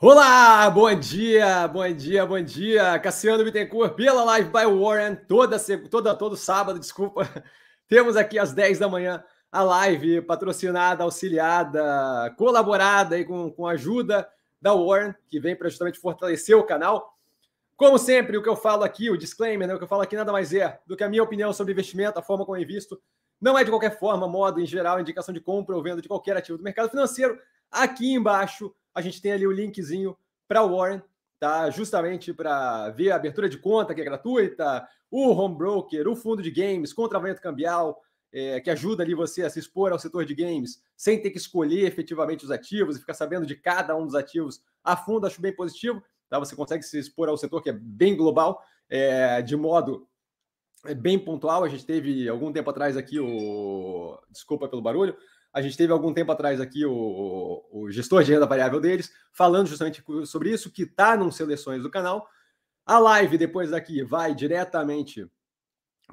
Olá, bom dia, bom dia, bom dia. Cassiano Bittencourt pela Live by Warren, toda, toda, todo sábado, desculpa. Temos aqui às 10 da manhã a live patrocinada, auxiliada, colaborada aí com, com a ajuda da Warren, que vem para justamente fortalecer o canal. Como sempre, o que eu falo aqui, o disclaimer, né, o que eu falo aqui nada mais é do que a minha opinião sobre investimento, a forma como eu invisto. Não é de qualquer forma, modo, em geral, indicação de compra ou venda de qualquer ativo do mercado financeiro. Aqui embaixo a gente tem ali o linkzinho para o Warren, tá? Justamente para ver a abertura de conta, que é gratuita, o home broker, o fundo de games, contravento cambial, é, que ajuda ali você a se expor ao setor de games sem ter que escolher efetivamente os ativos e ficar sabendo de cada um dos ativos a fundo, acho bem positivo. Tá? Você consegue se expor ao setor que é bem global, é, de modo é, bem pontual. A gente teve algum tempo atrás aqui o. Desculpa pelo barulho, a gente teve algum tempo atrás aqui o, o gestor de renda variável deles, falando justamente sobre isso, que está nas seleções do canal. A live depois daqui vai diretamente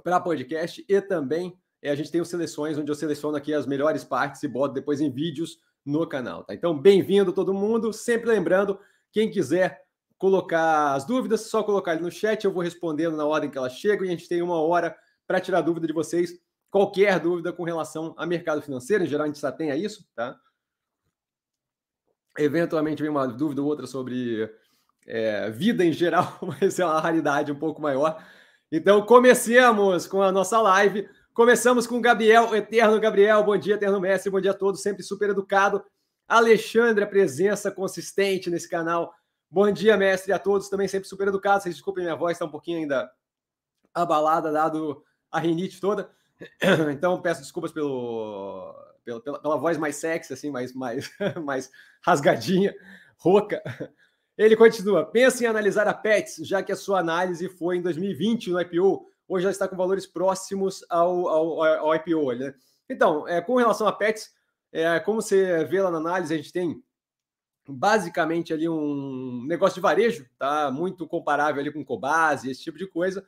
para podcast e também é, a gente tem os seleções, onde eu seleciono aqui as melhores partes e boto depois em vídeos no canal. Tá? Então, bem-vindo todo mundo. Sempre lembrando, quem quiser colocar as dúvidas, só colocar ali no chat, eu vou respondendo na ordem que elas chegam e a gente tem uma hora para tirar dúvida de vocês qualquer dúvida com relação a mercado financeiro, em geral a gente já tem a isso, tá? Eventualmente vem uma dúvida ou outra sobre é, vida em geral, mas é uma raridade um pouco maior. Então, comecemos com a nossa live. Começamos com o Gabriel, Eterno Gabriel. Bom dia, Eterno Mestre. Bom dia a todos, sempre super educado. Alexandre, a presença consistente nesse canal. Bom dia, mestre, a todos, também sempre super educado. Vocês desculpem, minha voz está um pouquinho ainda abalada, dado a rinite toda. Então, peço desculpas pelo, pela, pela, pela, voz mais sexy, assim, mais, mais, mais rasgadinha, rouca. Ele continua: pensa em analisar a Pets, já que a sua análise foi em 2020 no IPO, hoje já está com valores próximos ao, ao, ao IPO. Né? Então, é, com relação a Pets, é, como você vê lá na análise, a gente tem basicamente ali um negócio de varejo, tá? Muito comparável ali com Cobase, esse tipo de coisa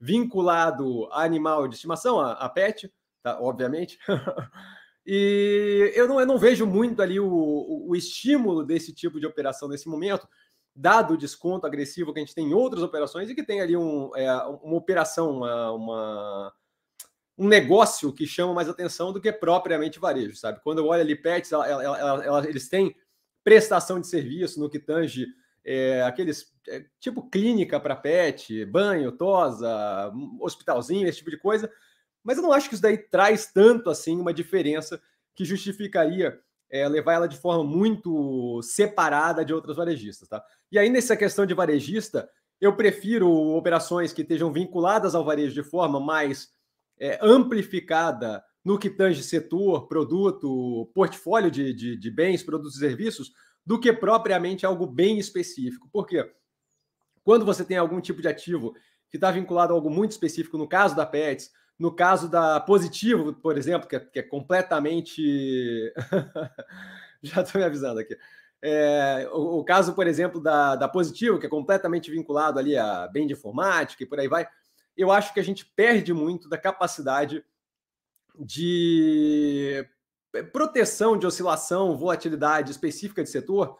vinculado a animal de estimação, a, a pet, tá? obviamente. e eu não, eu não vejo muito ali o, o, o, estímulo desse tipo de operação nesse momento, dado o desconto agressivo que a gente tem em outras operações e que tem ali um, é, uma operação, uma, uma, um negócio que chama mais atenção do que propriamente varejo, sabe? Quando eu olho ali pets, ela, ela, ela, eles têm prestação de serviço no que tange é, aqueles é, tipo clínica para pet, banho, tosa, hospitalzinho, esse tipo de coisa. Mas eu não acho que isso daí traz tanto assim uma diferença que justificaria é, levar ela de forma muito separada de outras varejistas, tá? E aí, nessa questão de varejista, eu prefiro operações que estejam vinculadas ao varejo de forma mais é, amplificada no que tange setor, produto, portfólio de, de, de bens, produtos e serviços, do que propriamente algo bem específico. Por quê? Quando você tem algum tipo de ativo que está vinculado a algo muito específico, no caso da Pets, no caso da Positivo, por exemplo, que é, que é completamente. Já estou me avisando aqui. É, o, o, caso, por exemplo, da, da Positivo, que é completamente vinculado ali a bem de informática e por aí vai, eu acho que a gente perde muito da capacidade de proteção de oscilação, volatilidade específica de setor,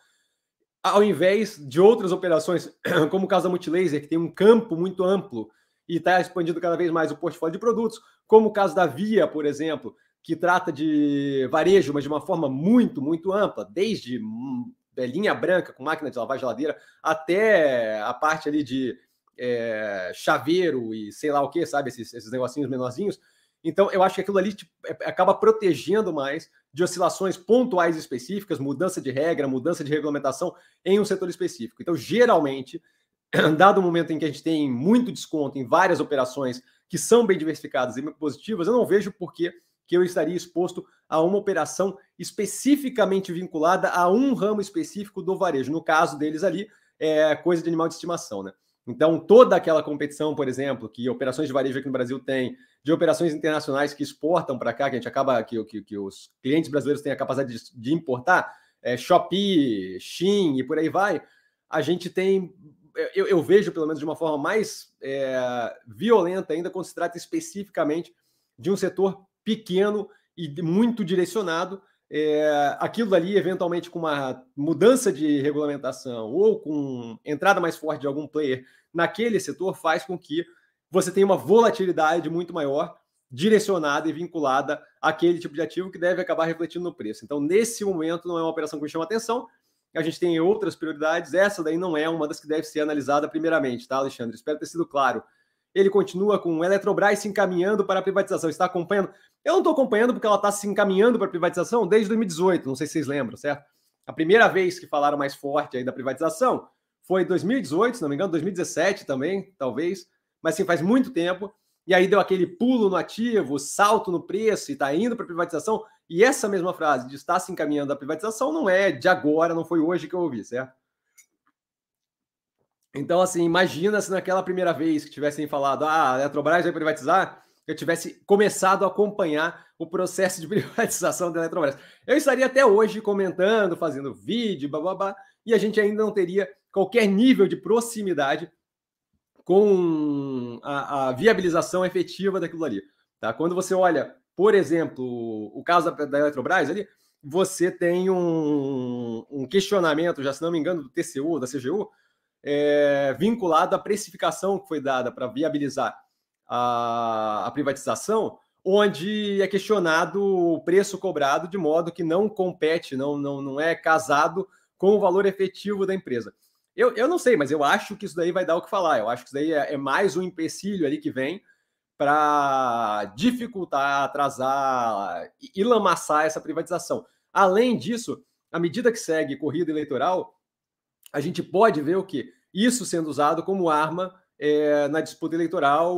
ao invés de outras operações, como o caso da Multilaser, que tem um campo muito amplo e está expandindo cada vez mais o portfólio de produtos, como o caso da Via, por exemplo, que trata de varejo, mas de uma forma muito, muito ampla, desde hum, é, linha branca com máquina de lavar geladeira até a parte ali de é, chaveiro e sei lá o que, sabe, esses, esses negocinhos menorzinhos então, eu acho que aquilo ali é, acaba protegendo mais de oscilações pontuais específicas, mudança de regra, mudança de regulamentação em um setor específico. Então, geralmente, dado o momento em que a gente tem muito desconto em várias operações que são bem diversificadas e positivas, eu não vejo por que eu estaria exposto a uma operação especificamente vinculada a um ramo específico do varejo. No caso deles ali, é coisa de animal de estimação, né? Então, toda aquela competição, por exemplo, que operações de varejo aqui no Brasil têm, de operações internacionais que exportam para cá, que a gente acaba, que, que, que, os clientes brasileiros têm a capacidade de, de importar, é, Shopee, Shein e por aí vai, a gente tem, eu, eu vejo pelo menos de uma forma mais é, violenta ainda, quando se trata especificamente de um setor pequeno e muito direcionado, é, aquilo ali, eventualmente, com uma mudança de regulamentação ou com entrada mais forte de algum player naquele setor, faz com que você tenha uma volatilidade muito maior direcionada e vinculada àquele tipo de ativo que deve acabar refletindo no preço. Então, nesse momento, não é uma operação que me chama atenção. A gente tem outras prioridades. Essa daí não é uma das que deve ser analisada primeiramente, tá, Alexandre? Espero ter sido claro. Ele continua com o Eletrobras se encaminhando para a privatização. Está acompanhando? Eu não estou acompanhando porque ela está se encaminhando para a privatização desde 2018. Não sei se vocês lembram, certo? A primeira vez que falaram mais forte aí da privatização foi em 2018, se não me engano, 2017 também, talvez. Mas sim, faz muito tempo e aí deu aquele pulo no ativo, salto no preço e está indo para privatização. E essa mesma frase de estar se encaminhando à privatização não é de agora, não foi hoje que eu ouvi, certo? Então, assim, imagina se naquela primeira vez que tivessem falado, ah, a Eletrobras vai privatizar, eu tivesse começado a acompanhar o processo de privatização da Eletrobras. Eu estaria até hoje comentando, fazendo vídeo, babá, e a gente ainda não teria qualquer nível de proximidade com a, a, viabilização efetiva daquilo ali. Tá? Quando você olha, por exemplo, o caso da, da Eletrobras ali, você tem um, um, questionamento, já se não me engano, do TCU, da CGU, é, vinculado à precificação que foi dada para viabilizar a, a, privatização, onde é questionado o preço cobrado de modo que não compete, não, não, não é casado com o valor efetivo da empresa. Eu, eu não sei, mas eu acho que isso daí vai dar o que falar. Eu acho que isso daí é, é mais um empecilho ali que vem para dificultar, atrasar e lamaçar essa privatização. Além disso, à medida que segue corrida eleitoral, a gente pode ver o que? Isso sendo usado como arma é, na disputa eleitoral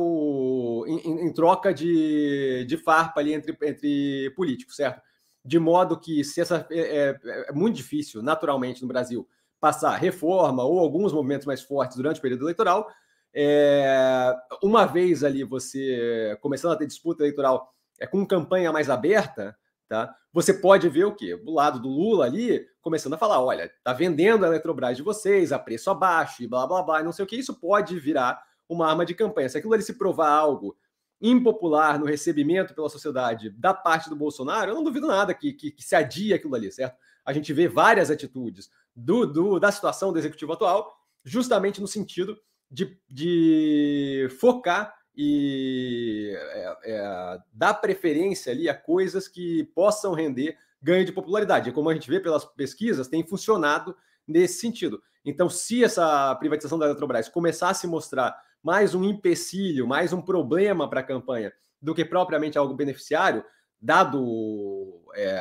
em, em, troca de, de farpa ali entre, entre políticos, certo? De modo que se essa é, é, é muito difícil, naturalmente, no Brasil, passar reforma ou alguns movimentos mais fortes durante o período eleitoral. É, uma vez ali você começando a ter disputa eleitoral é, com campanha mais aberta, tá? Você pode ver o quê? Do lado do Lula ali, começando a falar: olha, tá vendendo a Eletrobras de vocês a preço abaixo e blá blá blá, e não sei o que, isso pode virar uma arma de campanha. Se aquilo ali se provar algo impopular no recebimento pela sociedade da parte do Bolsonaro, eu não duvido nada que, que, que se adia aquilo ali, certo? A gente vê várias atitudes do, do, da situação do executivo atual, justamente no sentido de, de focar e é, é, dar preferência ali a coisas que possam render ganho de popularidade. Como a gente vê pelas pesquisas, tem funcionado nesse sentido. Então, se essa privatização da Eletrobras começasse a mostrar mais um empecilho, mais um problema para a campanha do que propriamente algo beneficiário, dado é,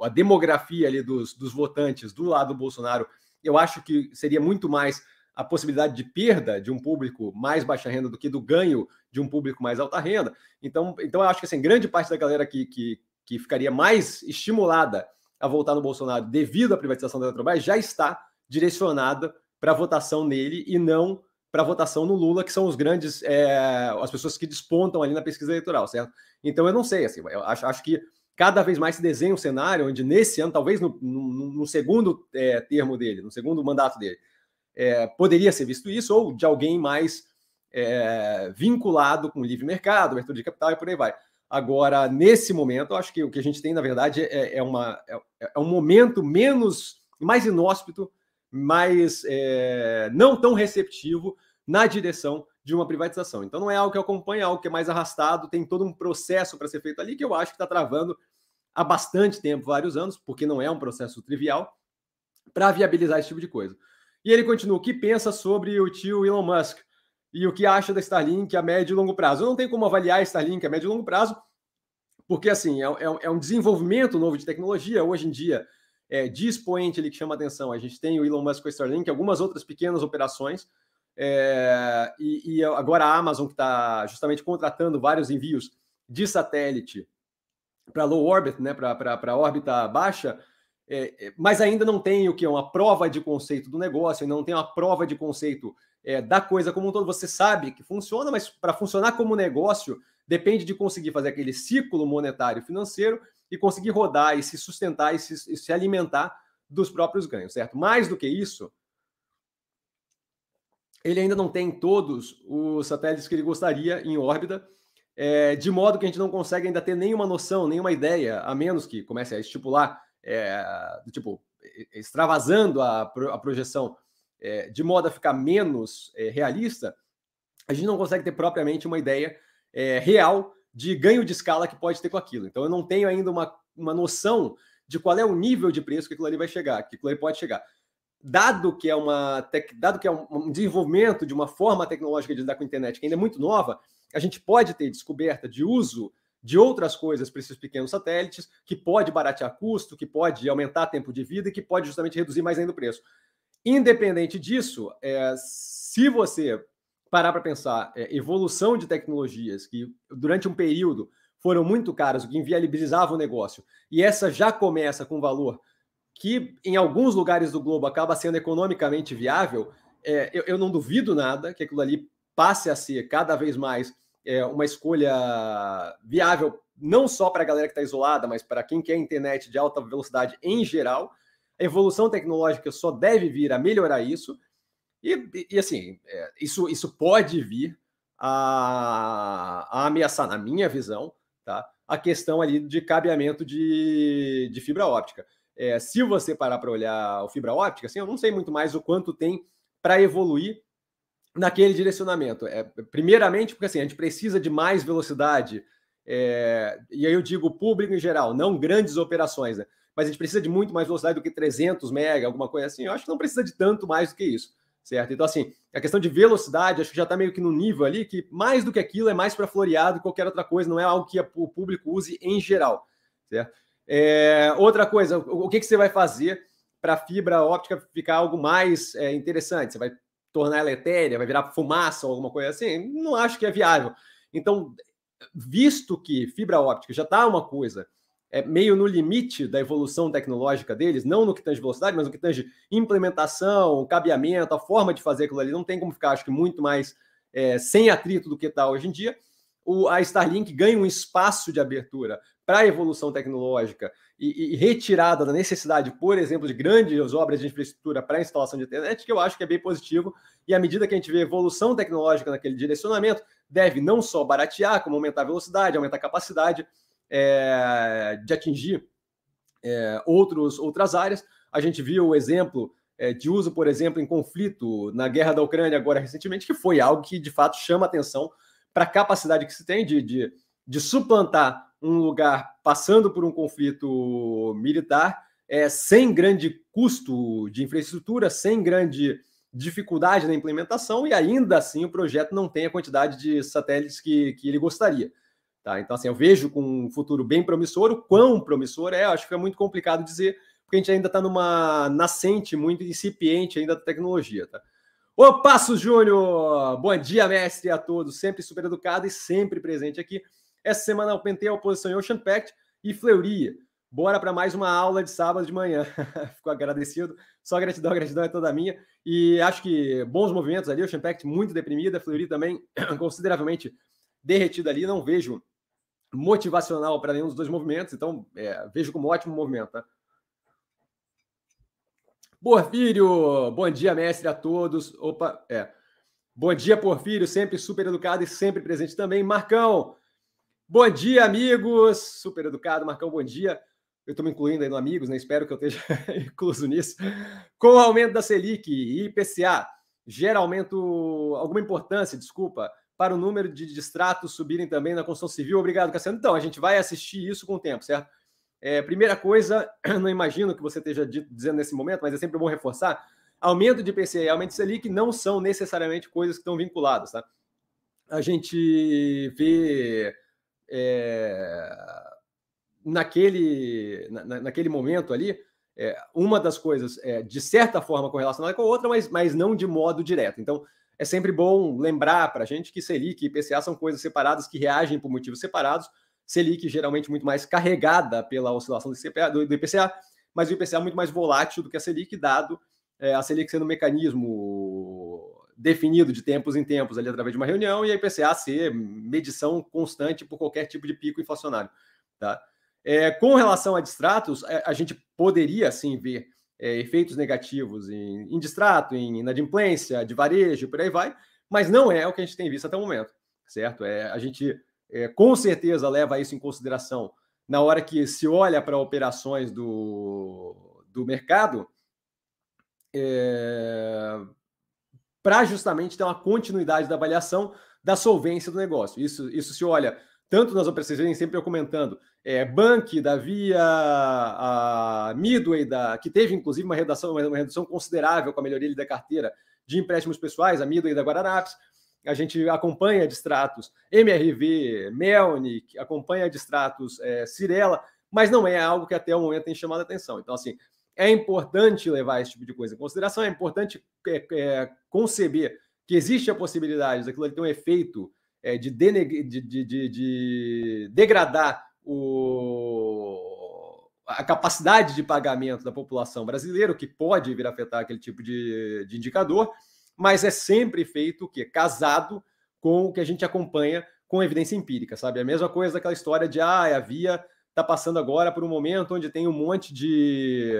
a demografia ali dos, dos votantes do lado do Bolsonaro, eu acho que seria muito mais a possibilidade de perda de um público mais baixa renda do que do ganho de um público mais alta renda. Então, então eu acho que assim, grande parte da galera que, que, que ficaria mais estimulada a voltar no Bolsonaro devido à privatização da Eletrobras já está direcionada para votação nele e não para votação no Lula, que são os grandes, é, as pessoas que despontam ali na pesquisa eleitoral, certo? Então eu não sei, assim, eu acho, acho que cada vez mais se desenha um cenário onde nesse ano, talvez no, no, no segundo é, termo dele, no segundo mandato dele, é, poderia ser visto isso, ou de alguém mais é, vinculado com o livre mercado, abertura de capital e por aí vai. Agora, nesse momento, eu acho que o que a gente tem, na verdade, é, é uma, é, é um momento menos, mais inóspito mais é, não tão receptivo na direção de uma privatização. Então não é algo que acompanha, é algo que é mais arrastado, tem todo um processo para ser feito ali que eu acho que está travando há bastante tempo, vários anos, porque não é um processo trivial, para viabilizar esse tipo de coisa. E ele continua: o que pensa sobre o tio Elon Musk e o que acha da Starlink a médio e longo prazo? Eu não tenho como avaliar a Starlink a médio e longo prazo, porque assim é, é, é um desenvolvimento novo de tecnologia. Hoje em dia, é, de expoente que chama atenção. A gente tem o Elon Musk com a Starlink, algumas outras pequenas operações, é, e, e, agora a Amazon que está justamente contratando vários envios de satélite para low orbit, né, para órbita baixa, é, é, mas ainda não tem o que uma prova de conceito do negócio, ainda não tem uma prova de conceito é, da coisa como um todo. Você sabe que funciona, mas para funcionar como negócio depende de conseguir fazer aquele ciclo monetário financeiro e conseguir rodar e se sustentar e se, e se alimentar dos próprios ganhos, certo? Mais do que isso, ele ainda não tem todos os satélites que ele gostaria em órbita. é, de modo que a gente não consegue ainda ter nenhuma noção, nenhuma ideia, a menos que comece a estipular, é, tipo, extravasando a, a projeção é, de modo a ficar menos é, realista, a gente não consegue ter propriamente uma ideia é, real de ganho de escala que pode ter com aquilo. Então, eu não tenho ainda uma, uma noção de qual é o nível de preço que aquilo ali vai chegar, que aquilo ali pode chegar. Dado que é uma tec... dado que é um desenvolvimento de uma forma tecnológica de lidar com a internet que ainda é muito nova, a gente pode ter descoberta de uso de outras coisas para esses pequenos satélites, que pode baratear custo, que pode aumentar tempo de vida e que pode justamente reduzir mais ainda o preço. Independente disso, é, se você parar para pensar é, evolução de tecnologias que durante um período foram muito caras, o que inviabilizava o negócio, e essa já começa com valor que em alguns lugares do globo acaba sendo economicamente viável, é, eu, eu, não duvido nada que aquilo ali passe a ser cada vez mais é, uma escolha viável, não só para a galera que está isolada, mas para quem quer internet de alta velocidade em geral. A evolução tecnológica só deve vir a melhorar isso. E, e assim, é, isso, isso pode vir a, a, ameaçar, na minha visão, tá, a questão ali de cabeamento de, de fibra óptica. É, se você parar para olhar o fibra óptica, assim, eu não sei muito mais o quanto tem para evoluir naquele direcionamento. É, primeiramente, porque assim, a gente precisa de mais velocidade, é, e aí eu digo público em geral, não grandes operações, né? mas a gente precisa de muito mais velocidade do que 300 mega, alguma coisa assim. Eu acho que não precisa de tanto mais do que isso, certo? Então, assim, a questão de velocidade, acho que já está meio que no nível ali que mais do que aquilo é mais para floreado e qualquer outra coisa, não é algo que o público use em geral, certo? É, outra coisa, o, que, que você vai fazer para a fibra óptica ficar algo mais é, interessante? Você vai tornar ela etérea, vai virar fumaça ou alguma coisa assim, não acho que é viável. Então, visto que fibra óptica já está uma coisa é, meio no limite da evolução tecnológica deles, não no que tange velocidade, mas no que tange implementação, cabeamento, a forma de fazer aquilo ali, não tem como ficar, acho que muito mais é, sem atrito do que está hoje em dia. O, a Starlink ganha um espaço de abertura para a evolução tecnológica e, e, retirada da necessidade, por exemplo, de grandes obras de infraestrutura para a instalação de internet, que eu acho que é bem positivo. E à medida que a gente vê evolução tecnológica naquele direcionamento, deve não só baratear, como aumentar a velocidade, aumentar a capacidade é, de atingir é, outros, outras áreas. A gente viu o exemplo é, de uso, por exemplo, em conflito na guerra da Ucrânia agora recentemente, que foi algo que de fato chama atenção para a capacidade que se tem de, de, de suplantar um lugar passando por um conflito militar, é, sem grande custo de infraestrutura, sem grande dificuldade na implementação, e ainda assim o projeto não tem a quantidade de satélites que, que ele gostaria. Tá? Então, assim, eu vejo com um futuro bem promissor. O quão promissor é, acho que é muito complicado dizer, porque a gente ainda está numa nascente muito incipiente ainda da tecnologia. Tá? Ô Passos Júnior! Bom dia, mestre, a todos. Sempre super educado e sempre presente aqui. Essa semana eu pentei a oposição em Ocean Pact e Fleury. Bora para mais uma aula de sábado de manhã. Fico agradecido. Só gratidão, gratidão é toda minha. E acho que bons movimentos ali. Ocean Pact muito deprimida, Fleury também consideravelmente derretida ali. Não vejo motivacional para nenhum dos dois movimentos, então é, vejo como ótimo movimento. Tá? Porfírio, bom dia, mestre, a todos. Opa, é. Bom dia, Porfírio, sempre super educado e sempre presente também. Marcão, Bom dia, amigos. Super educado, Marcão, bom dia. Eu estou me incluindo aí no amigos, né? Espero que eu esteja incluso nisso. Com o aumento da Selic e IPCA, gera aumento, alguma importância, desculpa, para o número de distratos subirem também na construção civil. Obrigado, Cassiano. Então, a gente vai assistir isso com o tempo, certo? É, primeira coisa, não imagino que você esteja dizendo nesse momento, mas é sempre bom reforçar: aumento de IPCA e aumento de Selic não são necessariamente coisas que estão vinculadas, tá? A gente vê é, naquele, na, naquele momento ali, é, uma das coisas é, de certa forma correlacionada com a outra, mas, mas não de modo direto. Então, é sempre bom lembrar para a gente que Selic e IPCA são coisas separadas que reagem por motivos separados. Selic geralmente muito mais carregada pela oscilação do, CPA, do, do IPCA, mas o IPCA é muito mais volátil do que a Selic, dado é, a Selic sendo um mecanismo definido de tempos em tempos ali através de uma reunião e a IPCA ser medição constante por qualquer tipo de pico inflacionário. Tá? É, com relação a distratos, é, a gente poderia sim ver é, efeitos negativos em, em distrato, em inadimplência, de varejo, por aí vai, mas não é o que a gente tem visto até o momento, certo? É, a gente é, com certeza leva isso em consideração na hora que se olha para operações do, do mercado, é, para justamente ter uma continuidade da avaliação da solvência do negócio. Isso, isso se olha tanto nas operações, sempre eu comentando, é, Bank, da Via, a Midway, da, que teve inclusive uma redução, uma redução considerável com a melhoria da carteira de empréstimos pessoais, a Midway da Guararapes, a gente acompanha distratos MRV, Melnick, acompanha distratos é, Cirela, mas não é algo que até o momento tem chamado a atenção. Então, assim, é importante levar esse tipo de coisa em consideração, é importante é, é, conceber que existe a possibilidade daquilo ter um efeito é, de, de, de, de, degradar o, a capacidade de pagamento da população brasileira, o que pode vir a afetar aquele tipo de, de indicador, mas é sempre feito o quê? Casado com o que a gente acompanha com evidência empírica, sabe? A mesma coisa daquela história de ah, a Via está passando agora por um momento onde tem um monte de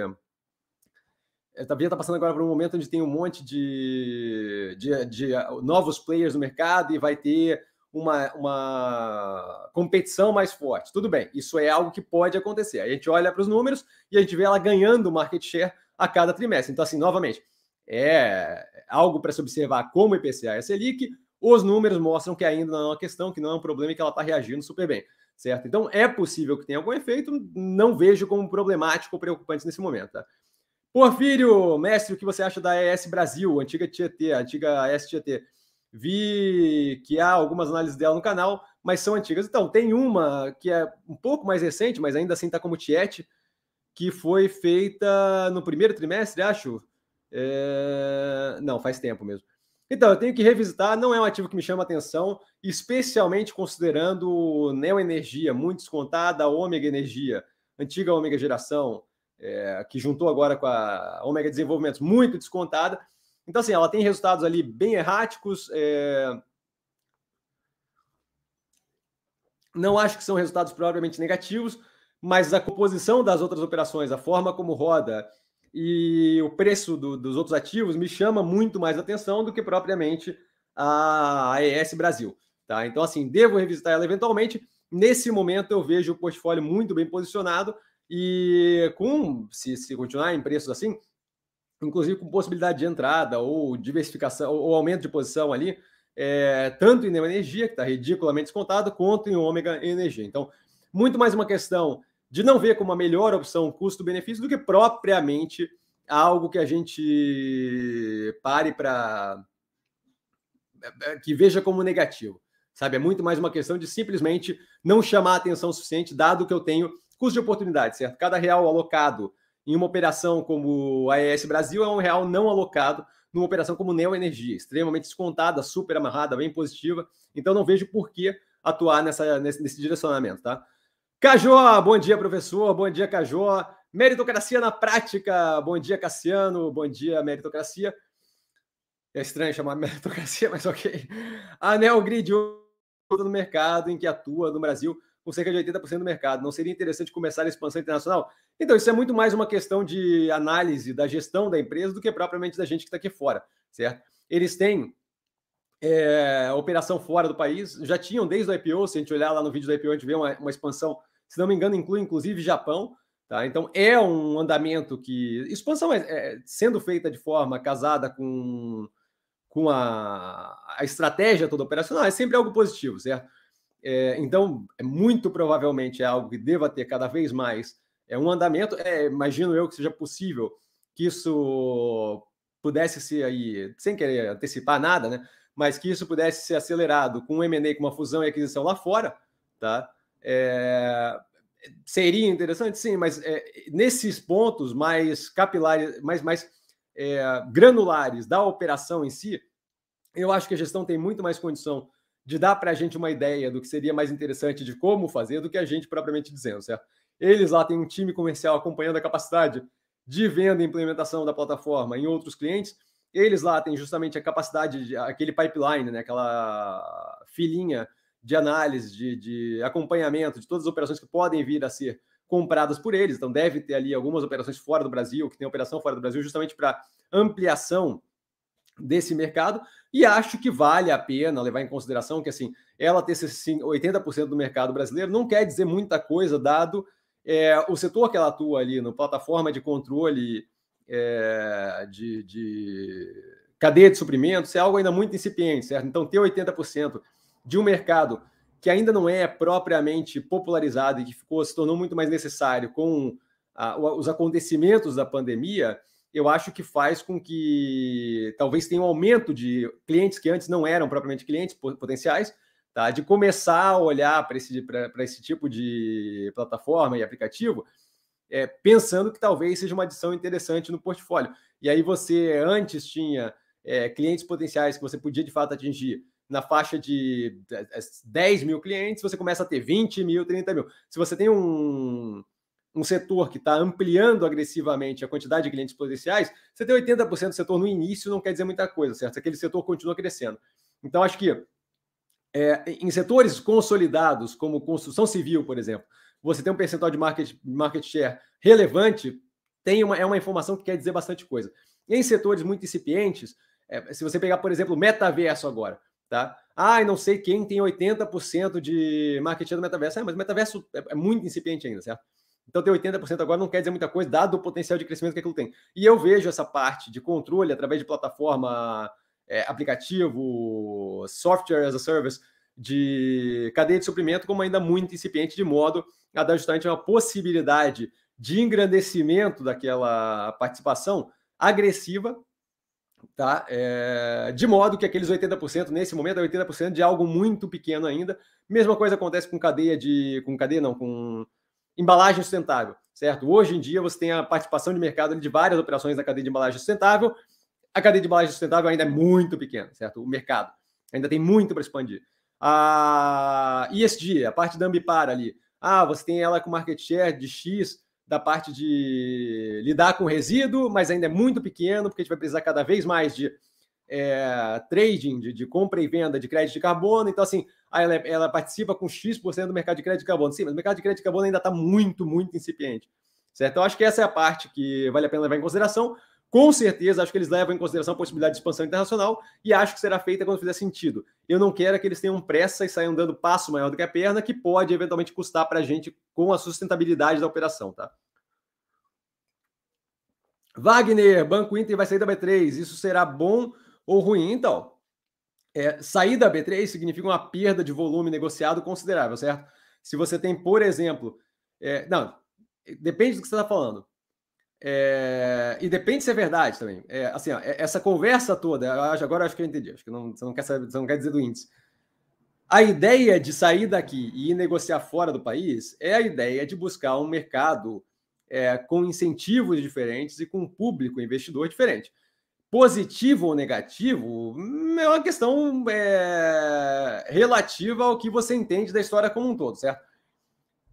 a Via está passando agora por um momento onde tem um monte de, de, de, novos players no mercado e vai ter uma, uma competição mais forte. Tudo bem, isso é algo que pode acontecer. A gente olha para os números e a gente vê ela ganhando market share a cada trimestre. Então, assim, novamente, é algo para se observar como IPCA e Selic. Os números mostram que ainda não é uma questão, que não é um problema e que ela está reagindo super bem, certo? Então, é possível que tenha algum efeito, não vejo como problemático ou preocupante nesse momento, tá? Porfírio, mestre, o que você acha da ES Brasil, antiga Tietê, antiga ES Tietê? Vi que há algumas análises dela no canal, mas são antigas. Então, tem uma que é um pouco mais recente, mas ainda assim está como Tiete, que foi feita no primeiro trimestre, acho. É... Não, faz tempo mesmo. Então, eu tenho que revisitar, não é um ativo que me chama atenção, especialmente considerando Neo Energia, muito descontada, Ômega Energia, antiga Ômega Geração, é, que juntou agora com a Omega Desenvolvimentos, muito descontada. Então, assim, ela tem resultados ali bem erráticos. É... Não acho que são resultados provavelmente negativos, mas a composição das outras operações, a forma como roda e o preço do, dos outros ativos me chama muito mais atenção do que propriamente a AES Brasil. Tá? Então, assim, devo revisitar ela eventualmente. Nesse momento, eu vejo o portfólio muito bem posicionado e com, se, se continuar em preços assim, inclusive com possibilidade de entrada ou diversificação ou aumento de posição ali, é, tanto em Energia, que está ridiculamente descontado, quanto em Ômega Energia. Então, muito mais uma questão de não ver como a melhor opção custo-benefício do que propriamente algo que a gente pare para que veja como negativo, sabe? É muito mais uma questão de simplesmente não chamar a atenção suficiente, dado que eu tenho custo de oportunidade, certo? Cada real alocado em uma operação como a ES Brasil é um real não alocado numa operação como Neo Energia, extremamente descontada, super amarrada, bem positiva. Então não vejo por que atuar nessa, nesse, nesse direcionamento, tá? Cajó, bom dia, professor. Bom dia, Cajó. Meritocracia na prática. Bom dia, Cassiano. Bom dia, meritocracia. É estranho chamar meritocracia, mas ok. A Neogrid no mercado em que atua no Brasil com cerca de 80% do mercado. Não seria interessante começar a expansão internacional? Então, isso é muito mais uma questão de análise da gestão da empresa do que propriamente da gente que está aqui fora, certo? Eles têm é, operação fora do país, já tinham desde o IPO, se a gente olhar lá no vídeo do IPO, a gente vê uma, uma expansão, se não me engano, inclui inclusive Japão, tá? Então, é um andamento que... Expansão é, é sendo feita de forma casada com, com a, a estratégia toda operacional, é sempre algo positivo, certo? É, então, é muito provavelmente é algo que deva ter cada vez mais é um andamento. É, imagino eu que seja possível que isso pudesse ser aí, sem querer antecipar nada, né? Mas que isso pudesse ser acelerado com um M&A, com uma fusão e aquisição lá fora, tá? É, seria interessante, sim, mas é, nesses pontos mais capilares, mais, mais é, granulares da operação em si, eu acho que a gestão tem muito mais condição de dar para a gente uma ideia do que seria mais interessante de como fazer do que a gente propriamente dizendo, certo? Eles lá têm um time comercial acompanhando a capacidade de venda e implementação da plataforma em outros clientes. Eles lá têm justamente a capacidade, de, aquele pipeline, né, aquela filinha de análise, de, de acompanhamento de todas as operações que podem vir a ser compradas por eles. Então, deve ter ali algumas operações fora do Brasil, que tem operação fora do Brasil, justamente para ampliação desse mercado e acho que vale a pena levar em consideração que assim ela ter 80% do mercado brasileiro não quer dizer muita coisa dado é, o setor que ela atua ali no plataforma de controle é, de, de cadeia de suprimentos é algo ainda muito incipiente, certo? Então ter 80% de um mercado que ainda não é propriamente popularizado e que ficou se tornou muito mais necessário com a, os acontecimentos da pandemia, eu acho que faz com que talvez tenha um aumento de clientes que antes não eram propriamente clientes potenciais, tá? de começar a olhar para esse, esse tipo de plataforma e aplicativo, é, pensando que talvez seja uma adição interessante no portfólio. E aí você antes tinha é, clientes potenciais que você podia de fato atingir na faixa de 10 mil clientes, você começa a ter 20 mil, 30 mil. Se você tem um, um setor que está ampliando agressivamente a quantidade de clientes potenciais, você tem 80% do setor no início, não quer dizer muita coisa, certo? Aquele setor continua crescendo. Então, acho que é, em setores consolidados, como construção civil, por exemplo, você tem um percentual de market, market share relevante, tem uma, é uma informação que quer dizer bastante coisa. Em setores muito incipientes, é, se você pegar, por exemplo, metaverso agora, tá? Ah, não sei quem tem 80% de market share do metaverso. Ah, mas o metaverso é, é muito incipiente ainda, certo? Então, ter 80% agora não quer dizer muita coisa, dado o potencial de crescimento que aquilo tem. E eu vejo essa parte de controle através de plataforma, é, aplicativo, software as a service, de cadeia de suprimento como ainda muito incipiente, de modo a dar justamente uma possibilidade de engrandecimento daquela participação agressiva, tá? É, de modo que aqueles 80%, nesse momento, é 80% de algo muito pequeno ainda. Mesma coisa acontece com cadeia de. com cadeia, não, com embalagem sustentável, certo? Hoje em dia você tem a participação de mercado de várias operações da cadeia de embalagem sustentável. A cadeia de embalagem sustentável ainda é muito pequena, certo? O mercado ainda tem muito para expandir. A ESG, a parte da Ambipar ali. Ah, você tem ela com market share de X da parte de lidar com resíduo, mas ainda é muito pequeno, porque a gente vai precisar cada vez mais de é, trading, de, de, compra e venda de crédito de carbono. Então, assim, ela, ela participa com X% do mercado de crédito de carbono. Sim, mas o mercado de crédito de carbono ainda está muito, muito incipiente. Certo? Então, acho que essa é a parte que vale a pena levar em consideração. Com certeza, acho que eles levam em consideração a possibilidade de expansão internacional e acho que será feita quando fizer sentido. Eu não quero que eles tenham pressa e saiam dando passo maior do que a perna, que pode eventualmente custar para a gente com a sustentabilidade da operação, tá? Wagner, Banco Inter vai sair da B3. Isso será bom ou ruim? Então, é, sair da B3 significa uma perda de volume negociado considerável, certo? Se você tem, por exemplo, é, não, depende do que você está falando. É, e depende se é verdade também. É, assim, ó, é, essa conversa toda, agora acho que eu entendi. Acho que não, você, não quer saber, você não quer dizer do índice. A ideia de sair daqui e ir negociar fora do país é a ideia de buscar um mercado é, com incentivos diferentes e com um público investidor diferente. Positivo ou negativo é uma questão é, relativa ao que você entende da história como um todo, certo?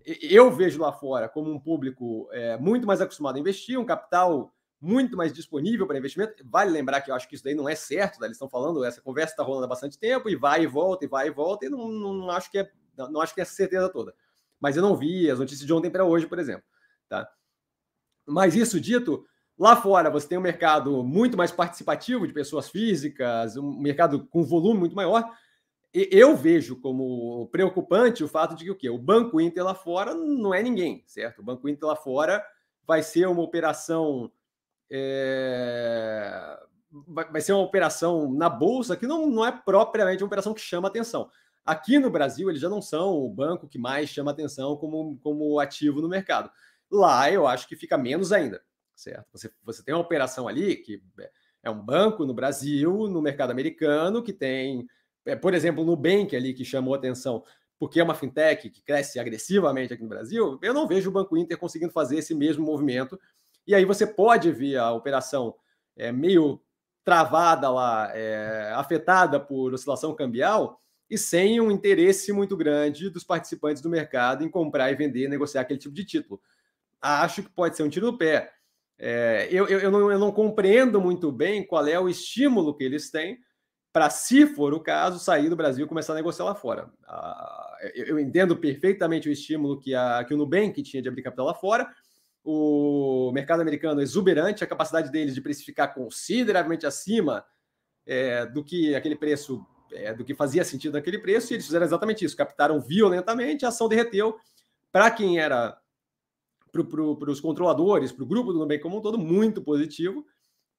Eu vejo lá fora como um público é, muito mais acostumado a investir, um capital muito mais disponível para investimento. Vale lembrar que eu acho que isso daí não é certo, né? eles estão falando, essa conversa está rolando há bastante tempo e vai e volta, e vai e volta, e não, não, não acho que é, não acho que é essa certeza toda. Mas eu não vi as notícias de ontem para hoje, por exemplo. Tá? Mas isso dito, lá fora você tem um mercado muito mais participativo de pessoas físicas, um mercado com volume muito maior. E eu vejo como preocupante o fato de que o quê? O Banco Inter lá fora não é ninguém, certo? O Banco Inter lá fora vai ser uma operação. É... Vai ser uma operação na bolsa que não, não é propriamente uma operação que chama atenção. Aqui no Brasil, eles já não são o banco que mais chama atenção como, como ativo no mercado. Lá eu acho que fica menos ainda, certo? Você, você tem uma operação ali que é um banco no Brasil, no mercado americano, que tem, é, por exemplo, no Nubank ali, que chamou atenção, porque é uma fintech que cresce agressivamente aqui no Brasil, eu não vejo o Banco Inter conseguindo fazer esse mesmo movimento. E aí você pode ver a operação é, meio travada lá, é, afetada por oscilação cambial, e sem um interesse muito grande dos participantes do mercado em comprar e vender, negociar aquele tipo de título acho que pode ser um tiro no pé. É, eu, eu, não, eu não compreendo muito bem qual é o estímulo que eles têm para, se for o caso, sair do Brasil e começar a negociar lá fora. Ah, eu, eu, entendo perfeitamente o estímulo que, a, que o Nubank tinha de abrir capital lá fora. O mercado americano é exuberante, a capacidade deles de precificar consideravelmente acima é, do que aquele preço, é, do que fazia sentido naquele preço, e eles fizeram exatamente isso, captaram violentamente, a ação derreteu. Para quem era para os controladores, para o grupo do Nubank como um todo, muito positivo.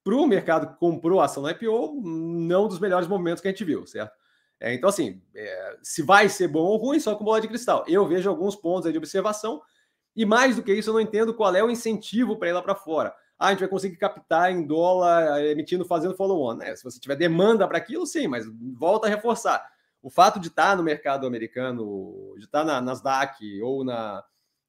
Para o mercado que comprou a ação na IPO, não dos melhores momentos que a gente viu, certo? É, então, assim, é, se vai ser bom ou ruim, só com bola de cristal. Eu vejo alguns pontos de observação, e mais do que isso, eu não entendo qual é o incentivo para ir lá para fora. Ah, a gente vai conseguir captar em dólar, emitindo, fazendo follow-on. Né? Se você tiver demanda para aquilo, sim, mas volta a reforçar. O fato de estar no mercado americano, de estar na Nasdaq ou na,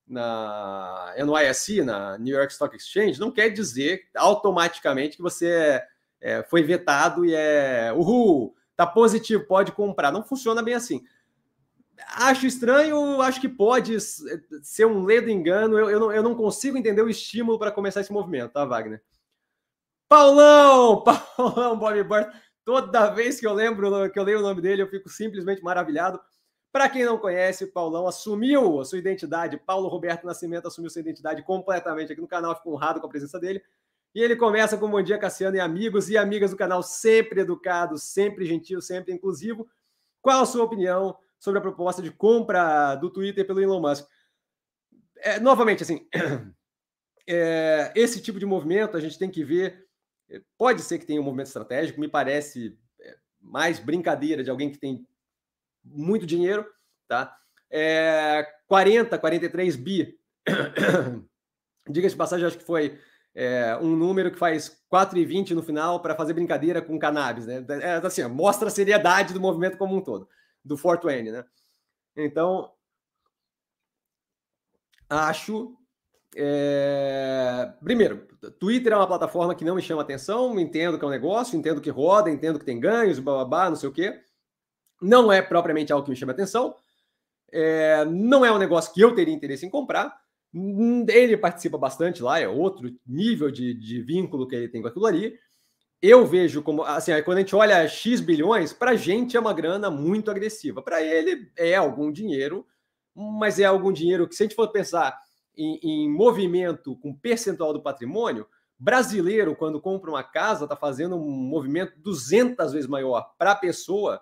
na NYSE, na New York Stock Exchange, não quer dizer automaticamente que você é, é, foi vetado e é uhul, tá positivo, pode comprar. Não funciona bem assim. Acho estranho, acho que pode ser um ledo engano. Eu, eu, não, eu não consigo entender o estímulo para começar esse movimento, tá, Wagner? Paulão! Paulão, Bobby Burt. Toda vez que eu lembro, que eu leio o nome dele, eu fico simplesmente maravilhado. Para quem não conhece, o Paulão assumiu a sua identidade. Paulo Roberto Nascimento assumiu sua identidade completamente aqui no canal. Fico honrado com a presença dele. E ele começa com Bom Dia Cassiano e amigos e amigas do canal, sempre educado, sempre gentil, sempre inclusivo. Qual a sua opinião sobre a proposta de compra do Twitter pelo Elon Musk? É, novamente, assim, é, esse tipo de movimento a gente tem que ver. Pode ser que tenha um movimento estratégico, me parece é, mais brincadeira de alguém que tem muito dinheiro, tá? É, 40, 43 bi. Diga-se de passagem, acho que foi é, um número que faz 4,20 no final para fazer brincadeira com cannabis, né? É, assim, mostra a seriedade do movimento como um todo, do 420, né? Então, acho. É... Primeiro, Twitter é uma plataforma que não me chama atenção, entendo que é um negócio, entendo que roda, entendo que tem ganhos, babá, não sei o quê não é propriamente algo que me chama atenção, é, não é um negócio que eu teria interesse em comprar. Ele participa bastante lá, é outro nível de, de vínculo que ele tem com aquilo ali. Eu vejo como, assim, quando a gente olha X bilhões, para a gente é uma grana muito agressiva. Para ele é algum dinheiro, mas é algum dinheiro que, se a gente for pensar em, em movimento com percentual do patrimônio, brasileiro, quando compra uma casa, está fazendo um movimento 200 vezes maior para a pessoa